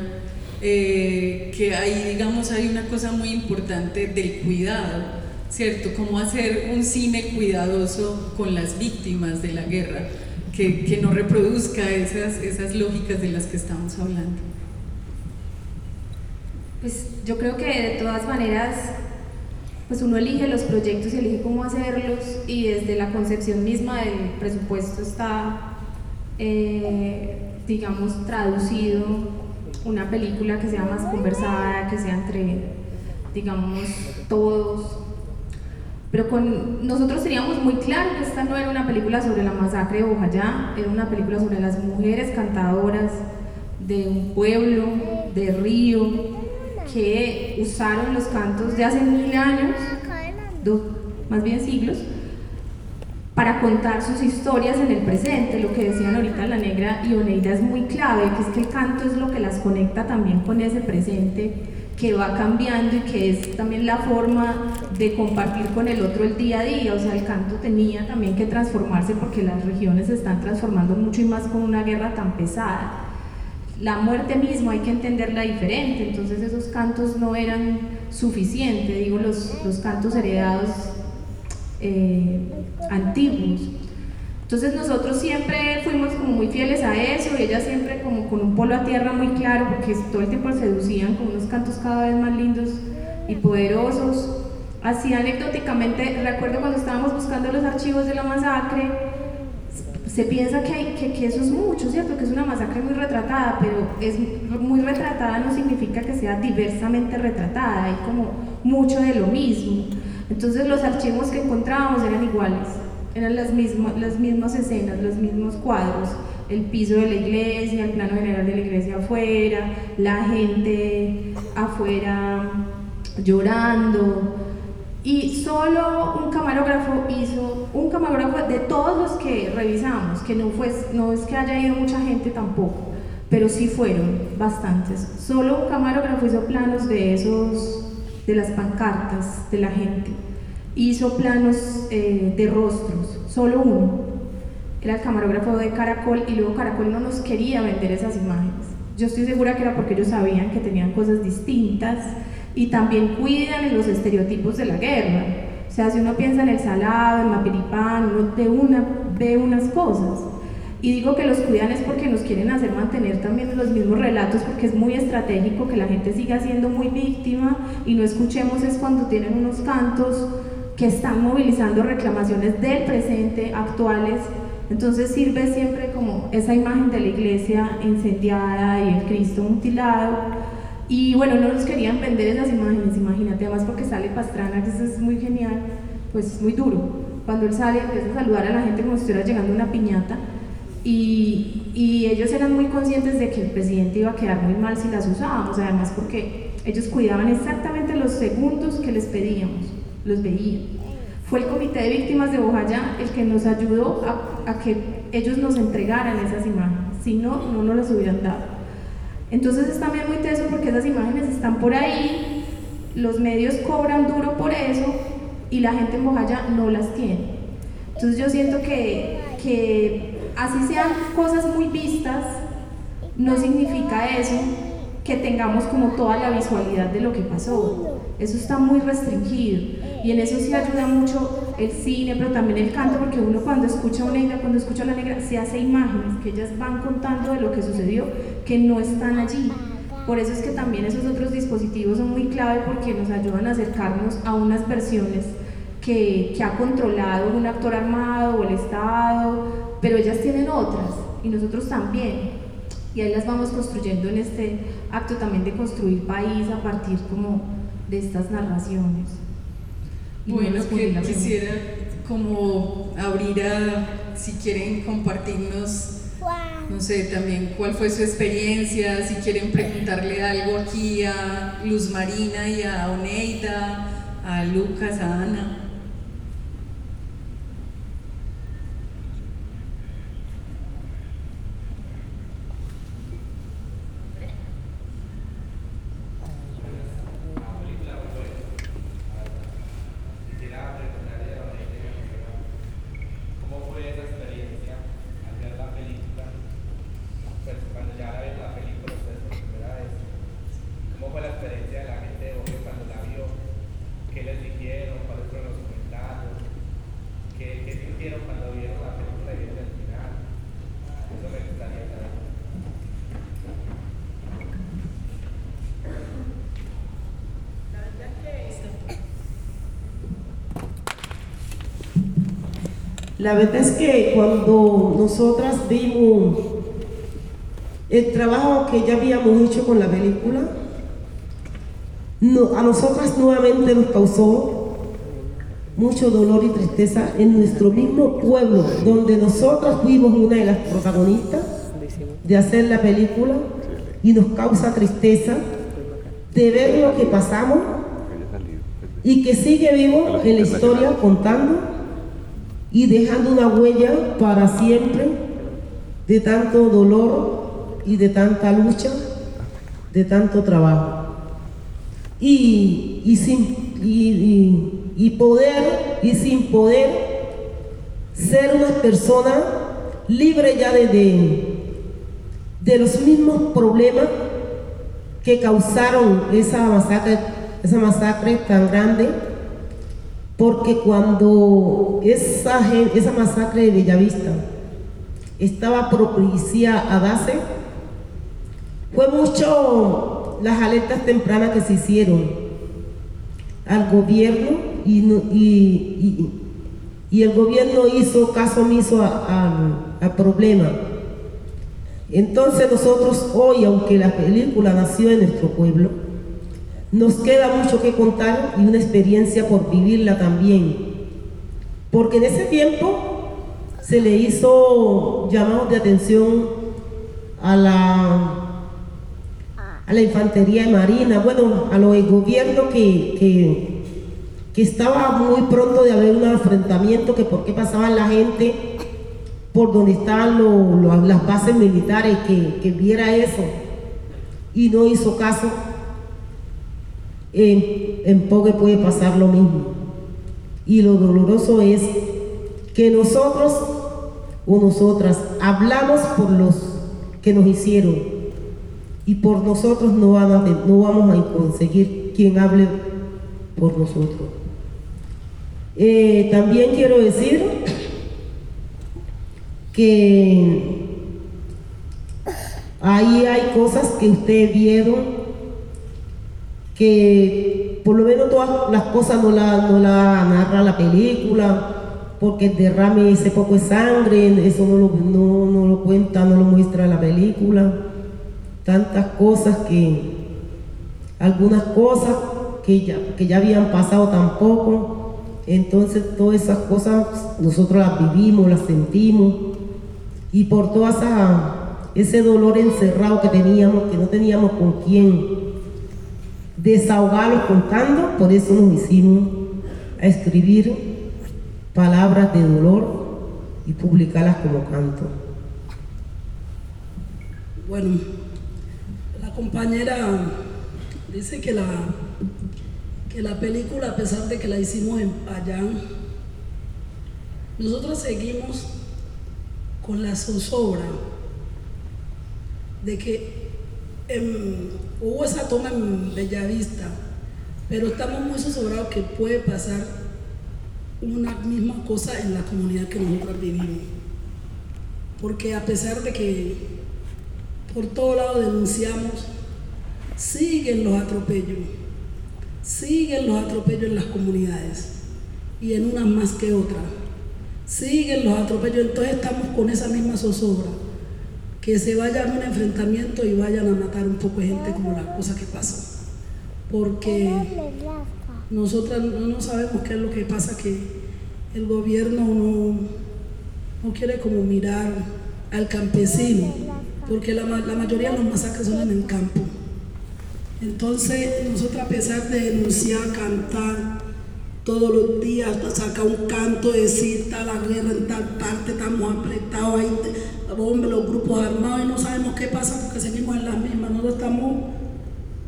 eh, que ahí, digamos, hay una cosa muy importante del cuidado, ¿cierto? Cómo hacer un cine cuidadoso con las víctimas de la guerra, que, que no reproduzca esas, esas lógicas de las que estamos hablando. Pues yo creo que de todas maneras pues uno elige los proyectos y elige cómo hacerlos y desde la concepción misma del presupuesto está, eh, digamos, traducido una película que sea más conversada, que sea entre, digamos, todos. Pero con nosotros teníamos muy claro que esta no era una película sobre la masacre de Bojayá, era una película sobre las mujeres cantadoras de un pueblo, de río, que usaron los cantos de hace mil años, dos, más bien siglos, para contar sus historias en el presente. Lo que decían ahorita la negra y Oneida es muy clave, que es que el canto es lo que las conecta también con ese presente que va cambiando y que es también la forma de compartir con el otro el día a día. O sea, el canto tenía también que transformarse porque las regiones se están transformando mucho y más con una guerra tan pesada la muerte misma hay que entenderla diferente, entonces esos cantos no eran suficientes, digo, los, los cantos heredados eh, antiguos. Entonces nosotros siempre fuimos como muy fieles a eso, y ellas siempre como con un polo a tierra muy claro, porque todo el tiempo seducían con unos cantos cada vez más lindos y poderosos. Así anecdóticamente, recuerdo cuando estábamos buscando los archivos de la masacre, se piensa que, que, que, eso es mucho, ¿cierto? Que es una masacre muy retratada, pero es muy retratada no significa que sea diversamente retratada, hay como mucho de lo mismo. Entonces los archivos que encontrábamos eran iguales, eran las mismas, las mismas escenas, los mismos cuadros, el piso de la iglesia, el plano general de la iglesia afuera, la gente afuera llorando, y solo un camarógrafo hizo, un camarógrafo de todos los que revisamos, que no, fue, no es que haya ido mucha gente tampoco, pero sí fueron bastantes. Solo un camarógrafo hizo planos de esos, de las pancartas de la gente. Hizo planos eh, de rostros, solo uno. Era el camarógrafo de Caracol y luego Caracol no nos quería vender esas imágenes. yo estoy segura que era porque ellos sabían que tenían cosas distintas y también cuidan los estereotipos de la guerra. O sea, si uno piensa en el salado, en Mapiripán, uno de una ve unas cosas. Y digo que los cuidan es porque nos quieren hacer mantener también los mismos relatos, porque es muy estratégico que la gente siga siendo muy víctima y no escuchemos es cuando tienen unos cantos que están movilizando reclamaciones del presente, actuales, entonces sirve siempre como esa imagen de la iglesia incendiada y el Cristo mutilado. Y bueno, no nos querían vender esas imágenes, imagínate, además porque sale Pastrana, que eso es muy genial, pues es muy duro. Cuando él sale empieza a saludar a la gente como si estuviera llegando una piñata. Y, ellos eran muy conscientes de que el presidente iba a quedar muy mal si las usábamos, además porque ellos cuidaban exactamente los segundos que les pedíamos, los veían. Fue el Comité de Víctimas de Bojayá el que nos ayudó a, que ellos nos entregaran esas imágenes, si no, no nos las hubieran dado. Entonces es también muy teso porque esas imágenes están por ahí, los medios cobran duro por eso y la gente en Bojayá no las tiene. Entonces yo siento que, que así sean cosas muy vistas, no significa eso que tengamos como toda la visualidad de lo que pasó. Eso está muy restringido. Y en eso sí ayuda mucho el cine, pero también el canto, porque uno cuando escucha a una negra, cuando escucha a la negra, se hace imágenes que ellas van contando de lo que sucedió, que no están allí. Por eso es que también esos otros dispositivos son muy clave porque nos ayudan a acercarnos a unas versiones que, que ha controlado un actor armado o el Estado, pero ellas tienen otras y nosotros también. Y ahí las vamos construyendo en este acto también de construir país a partir como de estas narraciones. Bueno, que quisiera como abrir a, si quieren compartirnos, no sé, también cuál fue su experiencia, si quieren preguntarle algo aquí a Luz Marina y a Oneida, a Lucas, a Ana. La verdad es que cuando nosotras vimos el trabajo que ya habíamos hecho con la película, a nosotras nuevamente nos causó mucho dolor y tristeza en nuestro mismo pueblo, donde nosotras fuimos una de las protagonistas de hacer la película y nos causa tristeza de ver lo que pasamos y que sigue vivo en la historia contando y dejando una huella para siempre de tanto dolor y de tanta lucha, de tanto trabajo. Y, sin, y, poder, y sin poder ser una persona libre ya de, de, los mismos problemas que causaron esa masacre, esa masacre tan grande porque cuando esa, esa masacre de Bellavista estaba propicia a darse, fue mucho las alertas tempranas que se hicieron al gobierno y, y, el gobierno hizo caso omiso al problema. Entonces nosotros hoy, aunque la película nació en nuestro pueblo, nos queda mucho que contar y una experiencia por vivirla también. Porque en ese tiempo se le hizo llamados de atención a la, a la infantería de marina, bueno, a los gobiernos que, que, estaba muy pronto de haber un enfrentamiento, que por qué pasaban la gente por donde estaban las bases militares, que, que viera eso y no hizo caso en, en puede pasar lo mismo. Y lo doloroso es que nosotros o nosotras hablamos por los que nos hicieron, y por nosotros no vamos, a, no vamos a conseguir quien hable por nosotros. Eh, también quiero decir que ahí hay cosas que ustedes vieron que por lo menos todas las cosas no la, no la narra la película, porque derrame ese poco de sangre, eso no lo, no, no lo cuenta, no lo muestra la película. Tantas cosas que, algunas cosas que ya, que ya habían pasado tampoco. Entonces todas esas cosas nosotros las vivimos, las sentimos. Y por todo ese dolor encerrado que teníamos, que no teníamos con quién desahogarlos contando, por eso nos hicimos a escribir palabras de dolor y publicarlas como canto. Bueno, la compañera dice que la, que la película, a pesar de que la hicimos en Payán, nosotros seguimos con la zozobra de que hubo esa toma en Bellavista, pero estamos muy zozobrados que puede pasar una misma cosa en la comunidad que nosotros vivimos. Porque a pesar de que por todo lado denunciamos, siguen los atropellos, siguen los atropellos en las comunidades y en unas más que otras. Siguen los atropellos, entonces estamos con esa misma zozobra. Que se vaya a un enfrentamiento y vayan a matar un poco de gente como la cosa que pasa. Porque nosotras no, sabemos qué es lo que pasa, que el gobierno no, no quiere como mirar al campesino, porque la, la mayoría de los masacres son en el campo. Entonces, nosotros a pesar de denunciar, cantar, todos los días saca un canto, decir está la guerra en tal parte, estamos apretados ahí, hombre, los grupos armados y no sabemos qué pasa porque seguimos en las mismas, nosotros estamos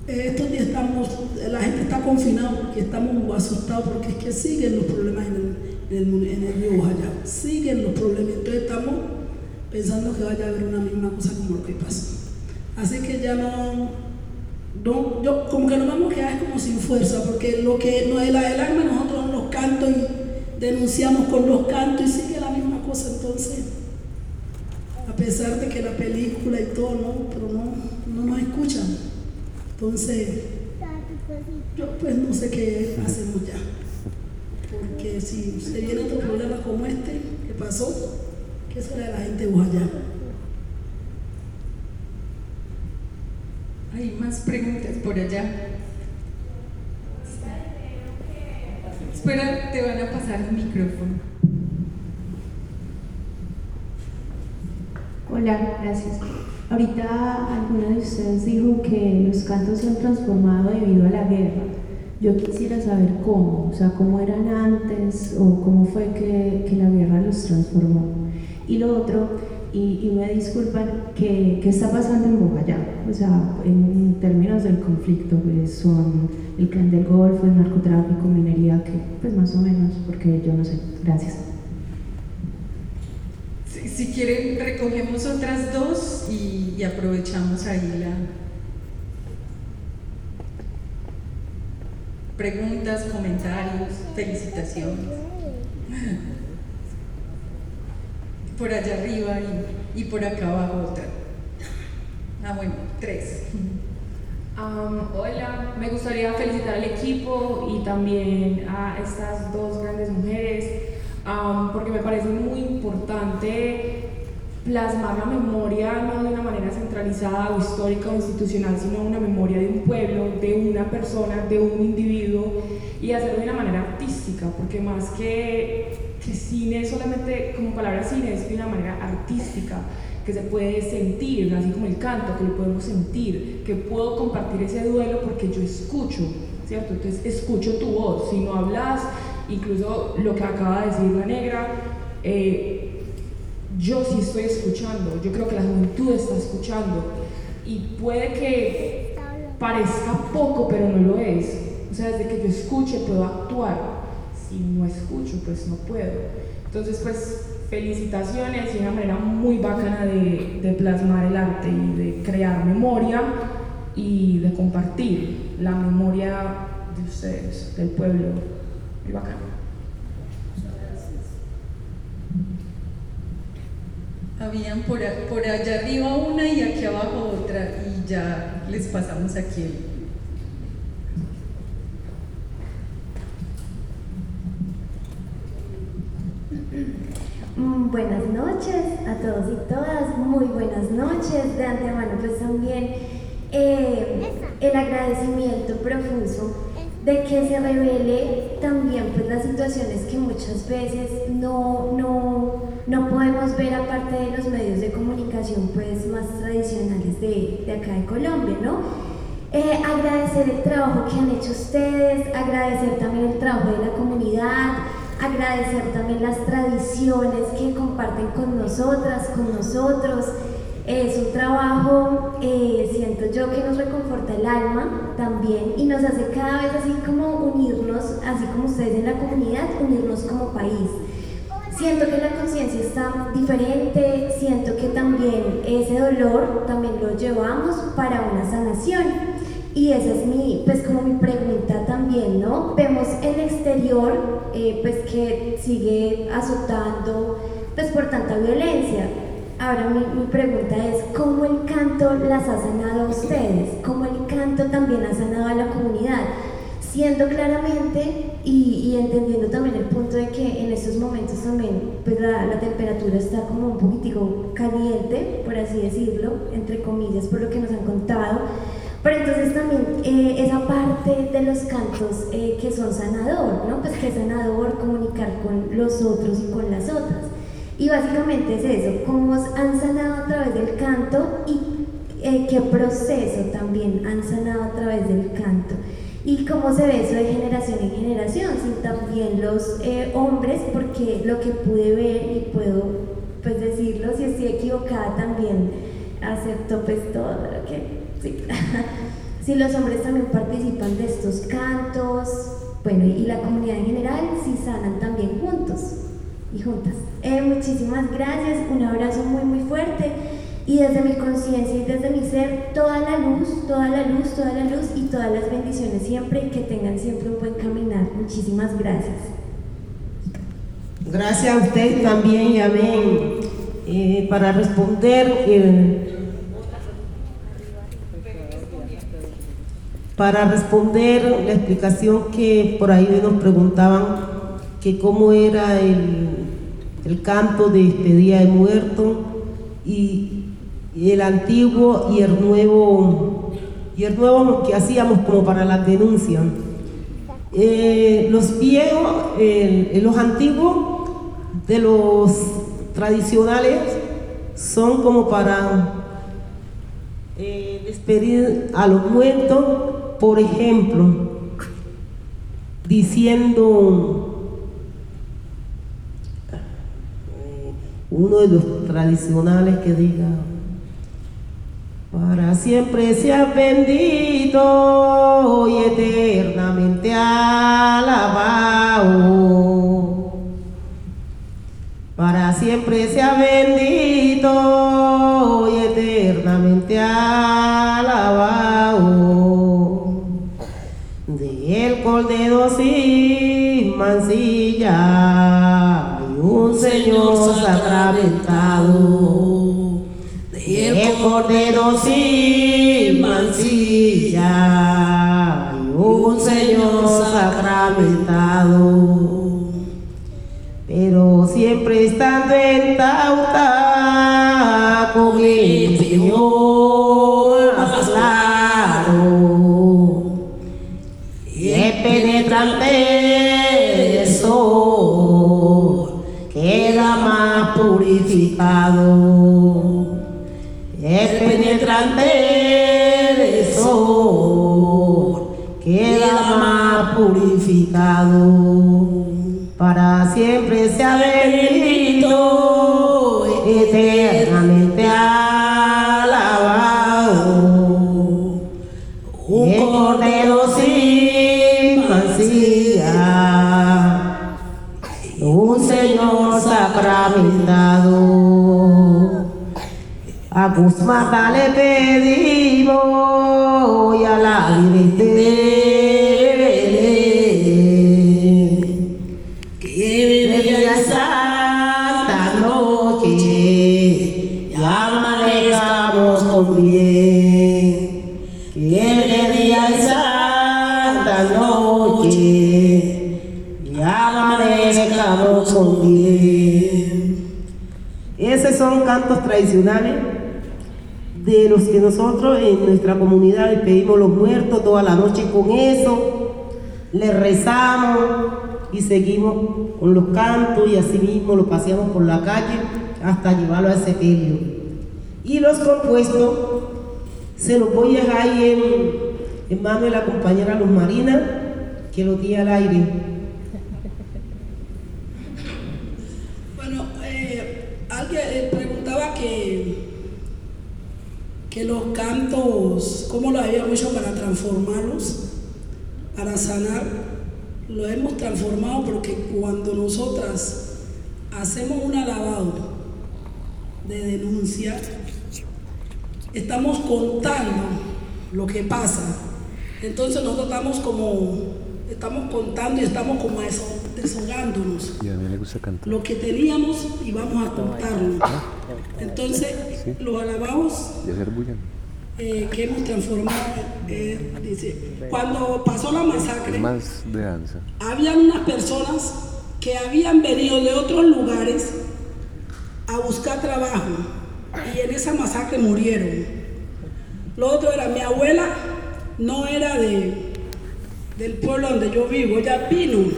eh, estos días estamos, la gente está confinada porque estamos asustados porque es que siguen los problemas en el, en el, en el río siguen los problemas, entonces estamos pensando que vaya a haber una misma cosa como lo que pasa. Así que ya no, no yo como que nos vamos a quedar como sin fuerza, porque lo que no es la del alma, nosotros los cantos y denunciamos con los cantos y sigue la misma cosa, entonces, a pesar de que la película y todo, no, pero no, no nos escuchan. Entonces, yo pues no sé qué hacemos ya. Porque si se viene otro problema como este que pasó, ¿qué será de la gente de allá? Hay más preguntas por allá. Espera, te van a pasar el micrófono. Hola, gracias. Ahorita alguna de ustedes dijo que los cantos se han transformado debido a la guerra. Yo quisiera saber cómo, o sea, cómo eran antes o cómo fue que, que la guerra los transformó. Y lo otro, y, y me disculpan, ¿qué, ¿qué, está pasando en Bogotá? O sea, en términos del conflicto, pues son el clan del Golfo, el narcotráfico, minería, que pues más o menos, porque yo no sé. Gracias si quieren, recogemos otras dos y, aprovechamos ahí la. Preguntas, comentarios, felicitaciones. Por allá arriba y, por acá abajo otra. Ah, bueno, tres. hola, me gustaría felicitar al equipo y también a estas dos grandes mujeres porque me parece muy importante plasmar la memoria no de una manera centralizada o histórica o institucional, sino una memoria de un pueblo, de una persona, de un individuo y hacerlo de una manera artística, porque más que, que cine, solamente como palabra cine, es de una manera artística que se puede sentir, así como el canto, que lo podemos sentir, que puedo compartir ese duelo porque yo escucho, ¿cierto? Entonces escucho tu voz, si no hablas, incluso lo que acaba de decir la negra, eh, yo sí estoy escuchando, yo creo que la juventud está escuchando y puede que parezca poco, pero no lo es. O sea, desde que yo escuche puedo actuar, si no escucho, pues no puedo. Entonces, pues felicitaciones y una manera muy bacana de, de plasmar el arte y de crear memoria y de compartir la memoria de ustedes, del pueblo. Muy bacano. Habían por, por allá arriba una y aquí abajo otra y ya les pasamos aquí el, Mm, Buenas noches a todos y todas, muy buenas noches. De antemano, pues también eh, el agradecimiento profuso de que se revele también pues las situaciones que muchas veces no, no, no podemos ver aparte de los medios de comunicación pues más tradicionales de, de acá de Colombia, ¿no? Eh, agradecer el trabajo que han hecho ustedes, agradecer también el trabajo de la comunidad, agradecer también las tradiciones que comparten con nosotras, con nosotros. Es un trabajo, eh, siento yo, que nos reconforta el alma también y nos hace cada vez así como unirnos, así como ustedes en la comunidad, unirnos como país. Siento que la conciencia está diferente, siento que también ese dolor también lo llevamos para una sanación. Y esa es mi, pues como mi pregunta también, ¿no? Vemos el exterior, eh, pues que sigue azotando, pues por tanta violencia. Ahora mi, pregunta es, ¿cómo el canto las ha sanado a ustedes? ¿Cómo el canto también ha sanado a la comunidad? Siendo claramente y, y entendiendo también el punto de que en estos momentos también pues la, la temperatura está como un poquitico caliente, por así decirlo, entre comillas, por lo que nos han contado. Pero entonces también eh, esa parte de los cantos eh, que son sanador, ¿no? Pues que es sanador comunicar con los otros y con las otras. Y básicamente es eso, cómo han sanado a través del canto y eh, qué proceso también han sanado a través del canto. Y cómo se ve eso de generación en generación, sin también los eh, hombres, porque lo que pude ver y puedo pues decirlo, si estoy equivocada también acepto pues todo lo que sí. si los hombres también participan de estos cantos, bueno, y la comunidad en general, si sanan también juntos y juntas. Eh, muchísimas gracias, un abrazo muy muy fuerte y desde mi conciencia y desde mi ser, toda la luz, toda la luz, toda la luz y todas las bendiciones siempre y que tengan siempre un buen caminar. Muchísimas gracias. Gracias a usted también, y amén. Eh, para responder, eh, para responder la explicación que por ahí nos preguntaban, que cómo era el, el canto de despedida de muerto y, el antiguo y el nuevo, y el nuevo que hacíamos como para la denuncia. Eh, los viejos, los antiguos de los tradicionales son como para eh, despedir a los muertos, por ejemplo, diciendo uno de los tradicionales que diga para siempre sea bendito y eternamente alabado. Para siempre sea bendito y eternamente alabado. Un Señor sacramentado. De el cordero sin mancilla un Señor sacramentado pero siempre estando en Tauta el penetrante del sol queda más purificado. Para siempre sea bendito, un Señor sacramentado. A Guzmán le pedimos y a la Virgen Cantos tradicionales de los que nosotros en nuestra comunidad le pedimos los muertos toda la noche con eso, le rezamos y seguimos con los cantos y así mismo lo paseamos por la calle hasta llevarlo a ese pelio. Y los compuestos se los voy a dejar ahí en, en manos de la compañera Luz Marina, que lo tira al aire. Bueno, eh, alguien eh, preguntaba que, que los cantos, ¿cómo lo habíamos hecho para transformarlos, para sanar? Lo hemos transformado porque cuando nosotras hacemos un alabado de denuncia, estamos contando lo que pasa. Entonces nosotros estamos como, estamos contando y estamos como eso, desahogándonos. Y a mí le gusta cantar. Lo que teníamos y vamos a contarlo. Entonces, los alabados Y hacer bulla. eh, que hemos transformado, eh, dice, cuando pasó la masacre, más de danza. habían unas personas que habían venido de otros lugares a buscar trabajo y en esa masacre murieron. Lo otro era mi abuela, no era de, del pueblo donde yo vivo, ella vino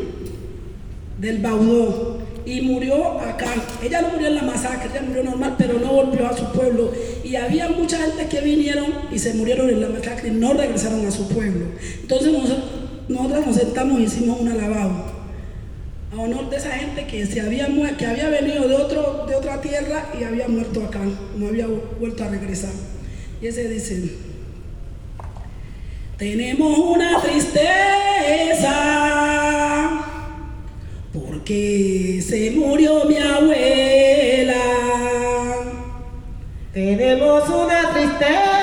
del Baudó y murió acá. Ella no murió en la masacre, ella murió normal, pero no volvió a su pueblo. Y había mucha gente que vinieron y se murieron en la masacre y no regresaron a su pueblo. Entonces nosotros, nos sentamos y hicimos un alabado a honor de esa gente que se había que había venido de otro de otra tierra y había muerto acá, no había vuelto a regresar. Y ese dice, tenemos una tristeza porque se murió mi abuela. Tenemos una tristeza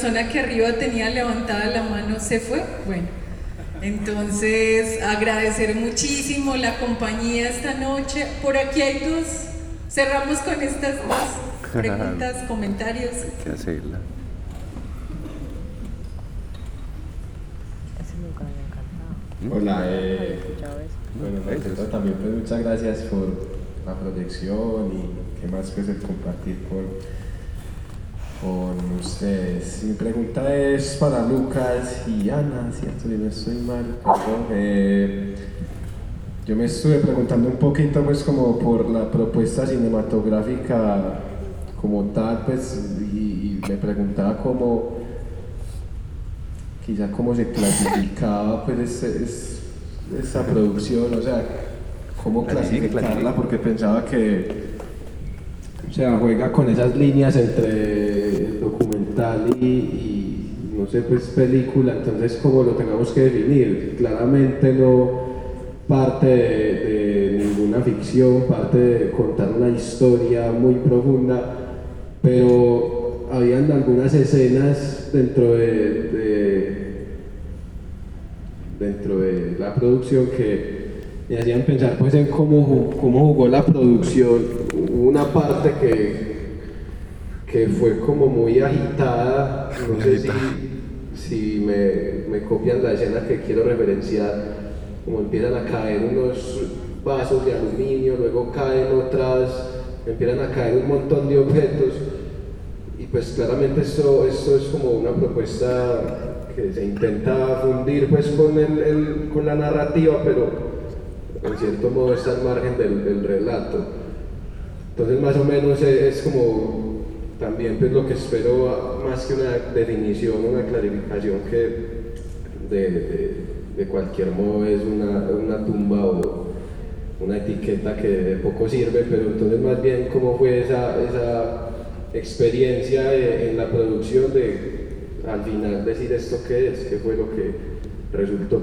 persona que arriba tenía levantada la mano se fue. Bueno, entonces agradecer muchísimo la compañía esta noche. Por aquí hay dos. Cerramos con estas dos preguntas, comentarios. Hay que hacerla. Hola, eh, bueno, también pues muchas gracias por la proyección y qué más pues el compartir con, con ustedes. Mi pregunta es para Lucas y Ana, ¿cierto? Si no estoy mal. Eh, yo me estuve preguntando un poquito pues como por la propuesta cinematográfica como tal, pues, y, y me preguntaba cómo, quizá cómo se clasificaba pues ese- es- esa producción, o sea, cómo clasificarla, porque pensaba que, o sea, juega con esas líneas entre documental y, no sé, pues película, entonces cómo lo tengamos que definir, claramente no parte de, ninguna ficción, parte de contar una historia muy profunda, pero habían algunas escenas dentro de, de- dentro de la producción que me hacían pensar pues en cómo, cómo jugó la producción. Hubo una parte que, que fue como muy agitada, no sé si, si me, me copian la escena que quiero referenciar, como empiezan a caer unos vasos de aluminio, luego caen otras, empiezan a caer un montón de objetos y pues claramente esto, esto es como una propuesta que se intenta fundir pues con, el, el- con la narrativa, pero en cierto modo está al margen del, del relato. Entonces más o menos es, como también pues lo que espero a- más que una definición, una clarificación que de, de- de cualquier modo es una, una tumba o una etiqueta que de poco sirve, pero entonces más bien cómo fue esa, esa experiencia en la producción de al final decir esto qué es, qué fue lo que resultó.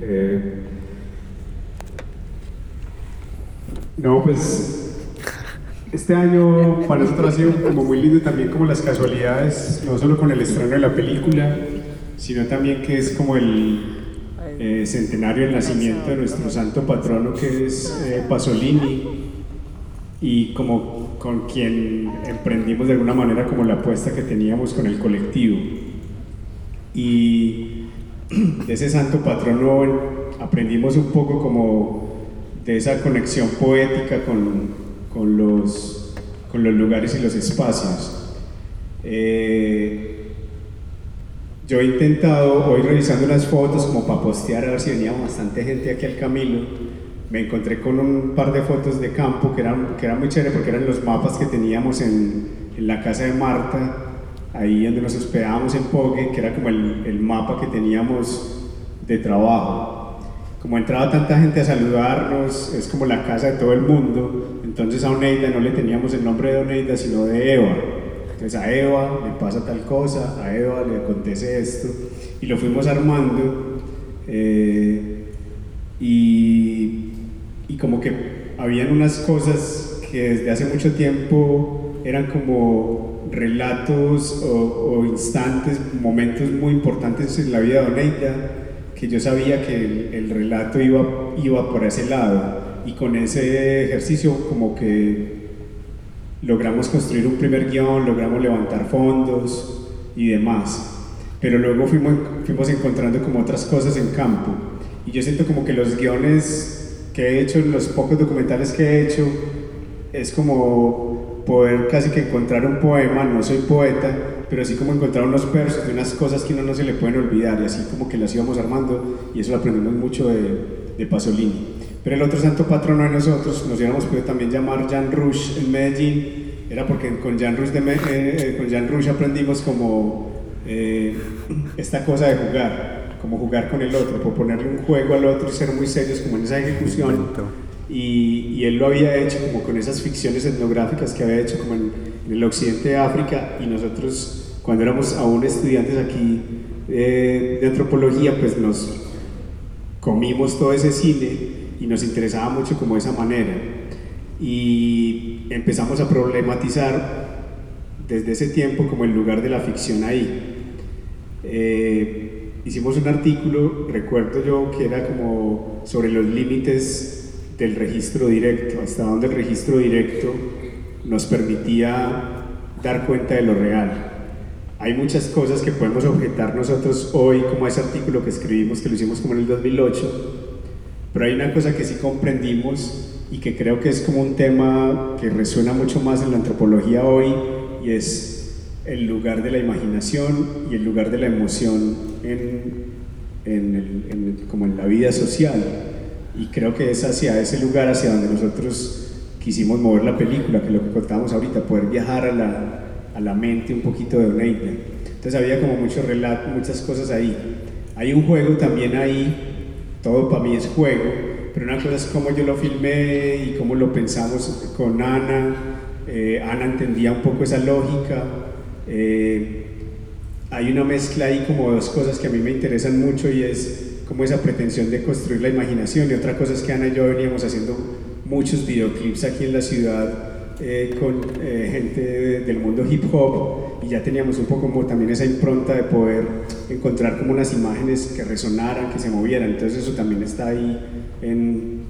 Eh, no, pues este año para nosotros ha sido como muy lindo también como las casualidades, no solo con el estreno de la película, sino también que es como el eh, centenario del nacimiento de nuestro santo patrono que es eh, Pasolini y como con quien emprendimos de alguna manera como la apuesta que teníamos con el colectivo. Y de ese santo patrono aprendimos un poco como esa conexión poética con, con los, con los lugares y los espacios. Eh, yo he intentado, hoy revisando las fotos como para postear, a ver si venía bastante gente aquí al Camilo, me encontré con un par de fotos de campo que eran, que eran muy chévere porque eran los mapas que teníamos en, en la casa de Marta, ahí donde nos hospedábamos en Pogue, que era como el, el mapa que teníamos de trabajo. Como entraba tanta gente a saludarnos, es como la casa de todo el mundo, entonces a Oneida no le teníamos el nombre de Oneida, sino de Eva. Entonces a Eva le pasa tal cosa, a Eva le acontece esto, y lo fuimos armando. eh, y, como que habían unas cosas que desde hace mucho tiempo eran como relatos o, o instantes, momentos muy importantes en la vida de Oneida, que yo sabía que el, el relato iba, iba por ese lado. Y con ese ejercicio como que logramos construir un primer guion, logramos levantar fondos y demás. Pero luego fuimos, fuimos encontrando como otras cosas en campo. Y yo siento como que los guiones que he hecho, los pocos documentales que he hecho, es como poder casi que encontrar un poema, no soy poeta, pero así como encontrar unos versos de unas cosas que uno no se le pueden olvidar y así como que las íbamos armando y eso lo aprendimos mucho de, de Pasolini. Pero el otro santo patrono de nosotros, nos íbamos podido también llamar Jan Rush en Medellín, era porque con Jan Rush, de Me- eh, eh, con Jan Rush aprendimos como eh, esta cosa de jugar, como jugar con el otro, proponerle un juego al otro y ser muy serios como en esa ejecución. Y, y él lo había hecho como con esas ficciones etnográficas que había hecho como en, en el occidente de África y nosotros cuando éramos aún estudiantes aquí eh, de antropología pues nos comimos todo ese cine y nos interesaba mucho como esa manera y empezamos a problematizar desde ese tiempo como el lugar de la ficción ahí. Eh, hicimos un artículo, recuerdo yo, que era como sobre los límites del registro directo, hasta donde el registro directo nos permitía dar cuenta de lo real. Hay muchas cosas que podemos objetar nosotros hoy, como ese artículo que escribimos, que lo hicimos como en el 2008, pero hay una cosa que sí comprendimos y que creo que es como un tema que resuena mucho más en la antropología hoy y es el lugar de la imaginación y el lugar de la emoción en, en, el- en como en la vida social. Y creo que es hacia ese lugar hacia donde nosotros quisimos mover la película, que es lo que contábamos ahorita, poder viajar a la, a la mente un poquito de Oneida. Entonces había como mucho relato, muchas cosas ahí. Hay un juego también ahí, todo para mí es juego, pero una cosa es cómo yo lo filmé y cómo lo pensamos con Ana. Eh, Ana entendía un poco esa lógica. Eh, hay una mezcla ahí como dos cosas que a mí me interesan mucho y es como esa pretensión de construir la imaginación y otra cosa es que Ana y yo veníamos haciendo muchos videoclips aquí en la ciudad eh, con eh, gente de- del mundo hip hop y ya teníamos un poco como también esa impronta de poder encontrar como unas imágenes que resonaran, que se movieran, entonces eso también está ahí en,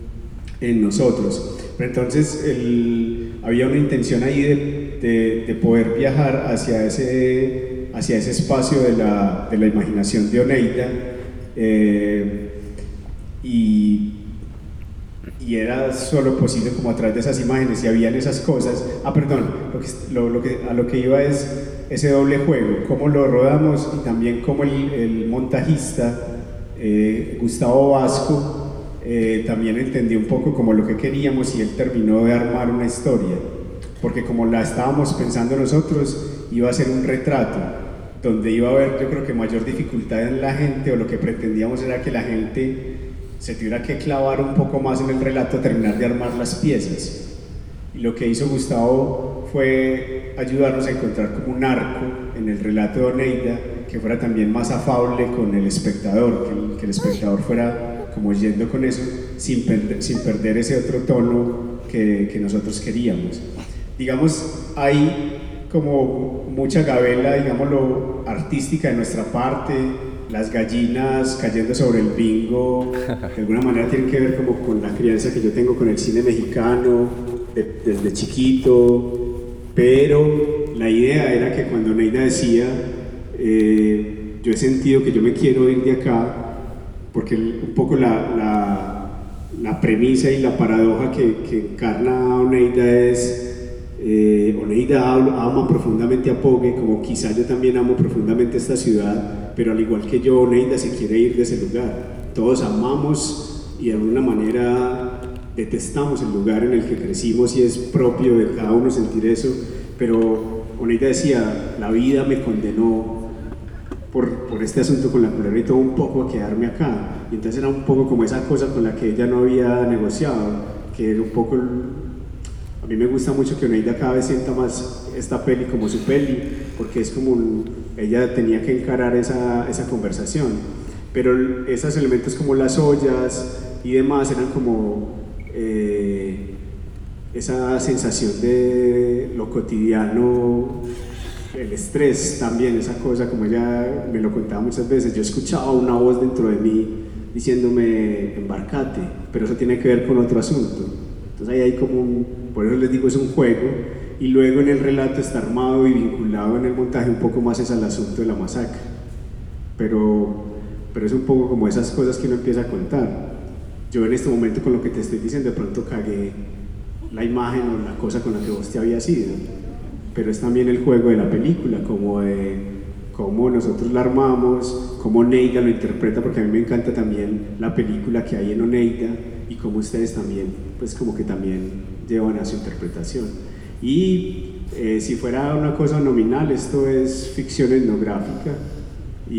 en nosotros. Pero entonces el- había una intención ahí de, de- de poder viajar hacia ese, hacia ese espacio de la, de la imaginación de Oneida eh, y, y era solo posible como a través de esas imágenes y habían esas cosas. Ah, perdón, lo que, lo- lo que- a lo que iba es ese doble juego, cómo lo rodamos y también cómo el, el montajista eh, Gustavo Vasco eh, también entendió un poco como lo que queríamos y él terminó de armar una historia, porque como la estábamos pensando nosotros, iba a ser un retrato, donde iba a haber yo creo que mayor dificultad en la gente, o lo que pretendíamos era que la gente se tuviera que clavar un poco más en el relato, terminar de armar las piezas. Y lo que hizo Gustavo fue ayudarnos a encontrar como un arco en el relato de Oneida que fuera también más afable con el espectador, que el, espectador fuera como yendo con eso sin, perder- sin perder ese otro tono que, que nosotros queríamos. Digamos, hay como mucha gabela, digámoslo, artística de nuestra parte, las gallinas cayendo sobre el bingo, de alguna manera tienen que ver como con la crianza que yo tengo con el cine mexicano, de- desde chiquito, pero la idea era que cuando Neida decía, eh, yo he sentido que yo me quiero ir de acá, porque un poco la, la, la premisa y la paradoja que, que encarna Oneida es, eh, Oneida ama profundamente a Pogue, como quizá yo también amo profundamente esta ciudad, pero al igual que yo, Oneida se quiere ir de ese lugar. Todos amamos y de alguna manera detestamos el lugar en el que crecimos y es propio de cada uno sentir eso, pero Oneida decía, la vida me condenó por, por este asunto con la culebra y todo un poco a quedarme acá. Y entonces era un poco como esa cosa con la que ella no había negociado, que un poco... a mí me gusta mucho que Oneida cada vez sienta más esta peli como su peli, porque es como un- ella tenía que encarar esa, esa conversación. Pero esos elementos como las ollas y demás eran como eh, esa sensación de lo cotidiano el estrés también, esa cosa, como ella me lo contaba muchas veces, yo escuchaba una voz dentro de mí diciéndome embarcate, pero eso tiene que ver con otro asunto. Entonces ahí hay como un, por eso les digo, es un juego, y luego en el relato está armado y vinculado en el montaje un poco más es al asunto de la masacre. Pero, pero es un poco como esas cosas que uno empieza a contar. Yo en este momento con lo que te estoy diciendo de pronto cagué la imagen o la cosa con la que vos te habías ido pero es también el juego de la película, como de cómo nosotros la armamos, cómo Neida lo interpreta, porque a mí me encanta también la película que hay en Oneida y cómo ustedes también, pues como que también llevan a su interpretación. Y eh, si fuera una cosa nominal, esto es ficción etnográfica. Y,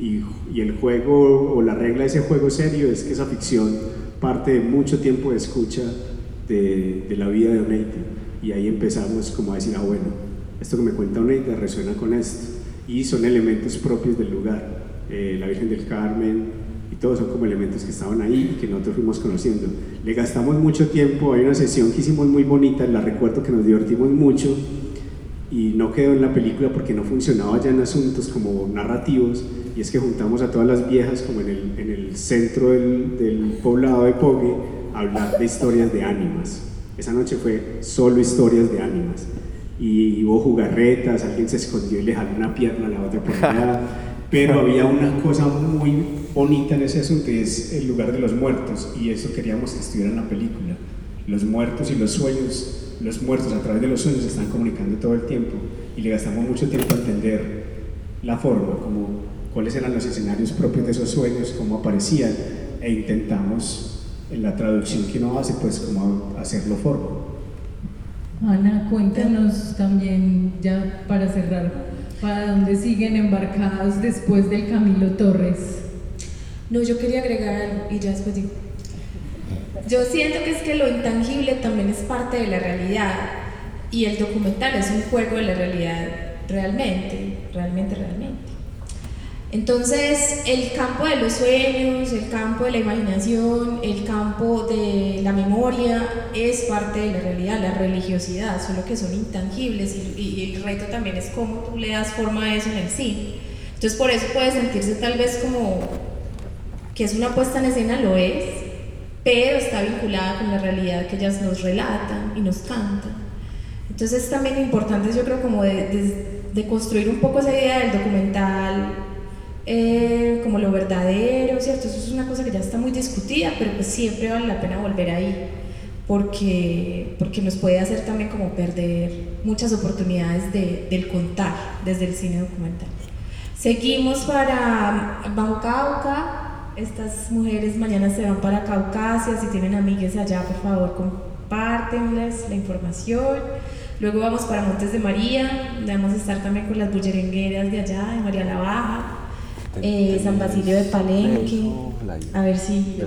y- y el juego o la regla de ese juego serio es que esa ficción parte de mucho tiempo de escucha de, de la vida de Oneida. Y ahí empezamos como a decir, ah bueno, esto que me cuenta Oneida resuena con esto y son elementos propios del lugar, Eh, la Virgen del Carmen todos son como elementos que estaban ahí y que nosotros fuimos conociendo. Le gastamos mucho tiempo, hay una sesión que hicimos muy bonita, la recuerdo que nos divertimos mucho y no quedó en la película porque no funcionaba ya en asuntos como narrativos y es que juntamos a todas las viejas como en el, en el centro del, del poblado de Pogue a hablar de historias de ánimas. Esa noche fue solo historias de ánimas y hubo jugarretas, alguien se escondió y le jaló una pierna a la otra por allá, pero había una cosa muy bonita en ese asunto y es el lugar de los muertos y eso queríamos que estuviera en la película. Los muertos y los sueños, los muertos a través de los sueños se están comunicando todo el tiempo y le gastamos mucho tiempo a entender la forma, como cuáles eran los escenarios propios de esos sueños, cómo aparecían, e intentamos en la traducción que uno hace, pues cómo hacerlo forma. Ana, cuéntanos también, ya para cerrar, ¿para dónde siguen embarcados después del Camilo Torres? No, yo quería agregar algo y ya después digo. Yo siento que es que lo intangible también es parte de la realidad y el documental es un juego de la realidad realmente, realmente, realmente. Entonces, el campo de los sueños, el campo de la imaginación, el campo de la memoria es parte de la realidad, la religiosidad, solo que son intangibles y, y el reto también es cómo tú le das forma a eso en el cine. Entonces, por eso puede sentirse tal vez como que es una puesta en escena, lo es, pero está vinculada con la realidad que ellas nos relatan y nos cantan. Entonces, es también importante, yo creo, como de, de, de construir un poco esa idea del documental eh, como lo verdadero, ¿cierto? Eso es una cosa que ya está muy discutida, pero pues siempre vale la pena volver ahí, porque, porque nos puede hacer también como perder muchas oportunidades de, del contar desde el cine documental. Seguimos para Bajo Cauca, estas mujeres mañana se van para Caucasia, si tienen amigas allá, por favor, compártenles la información. Luego vamos para Montes de María, vamos a estar también con las bullerengueras de allá, de María la Baja eh, San Basilio de Palenque, a ver si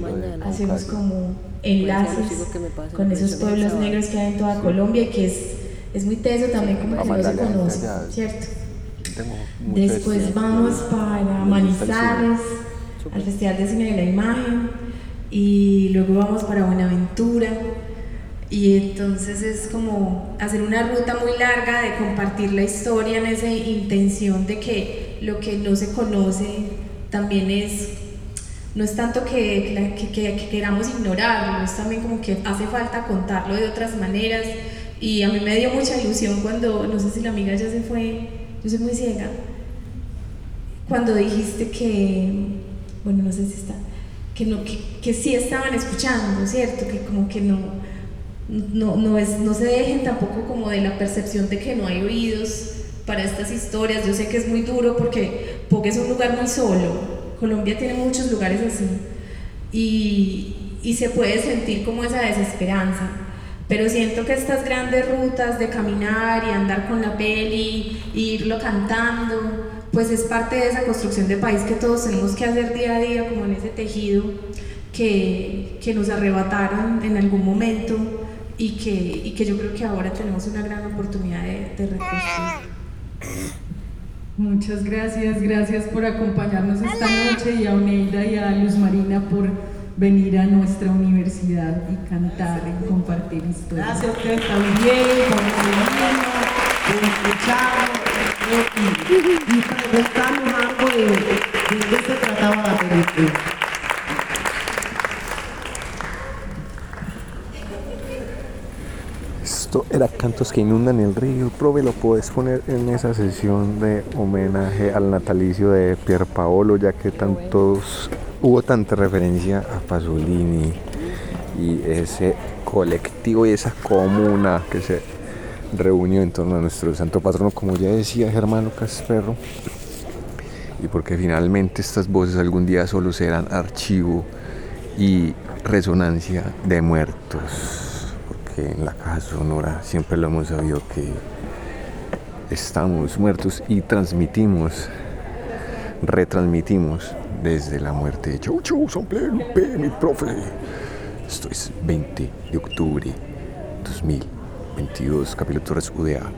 hacemos como enlaces con esos pueblos negros que hay en toda Colombia y que es, es muy teso también como que no se conoce, ¿cierto? Después vamos para Manizales, al Festival de Cine de la Imagen y luego vamos para Buenaventura. Y entonces es como hacer una ruta muy larga de compartir la historia en esa intención de que lo que no se conoce también es, no es tanto que, que, que, queramos ignorarlo, es también como que hace falta contarlo de otras maneras. Y a mí me dio mucha ilusión cuando, no sé si la amiga ya se fue, yo soy muy ciega, cuando dijiste que, bueno, no sé si está, que, no, que, que sí estaban escuchando, ¿cierto? Que como que no no, no, es, no se dejen tampoco como de la percepción de que no hay oídos para estas historias. Yo sé que es muy duro porque porque es un lugar muy solo. Colombia tiene muchos lugares así y, y se puede sentir como esa desesperanza. Pero siento que estas grandes rutas de caminar y andar con la peli, e irlo cantando, pues es parte de esa construcción de país que todos tenemos que hacer día a día, como en ese tejido que, que nos arrebataron en algún momento y que, y que yo creo que ahora tenemos una gran oportunidad de, de reconstruir. Muchas gracias, gracias por acompañarnos esta noche y a Oneida y a Luz Marina por venir a nuestra universidad y cantar y compartir historias. Gracias a ustedes también por venirnos, escucharnos y, y algo de, de qué se trataba la película. Esto era Cantos que inundan el río. Prove, lo puedes poner en esa sesión de homenaje al natalicio de Pier Paolo, ya que tantos hubo tanta referencia a Pasolini y ese colectivo y esa comuna que se reunió en torno a nuestro santo patrono, como ya decía Germán Lucas Perro, y porque finalmente estas voces algún día solo serán archivo y resonancia de muertos que en la caja sonora siempre lo hemos sabido que estamos muertos y transmitimos, retransmitimos desde la muerte. Chau, chau, San Lupe, mi profe. Esto es 20 de octubre 2022, capítulo Torres UDA,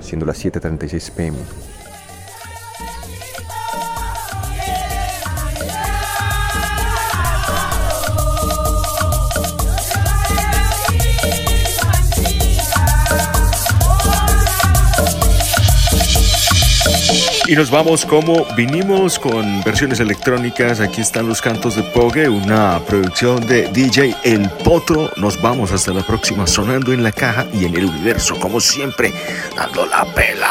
siendo las 7.36 pm. Y nos vamos como vinimos con versiones electrónicas. Aquí están los cantos de Pogue, una producción de DJ El Potro. Nos vamos hasta la próxima sonando en la caja y en el universo, como siempre, dando la pela.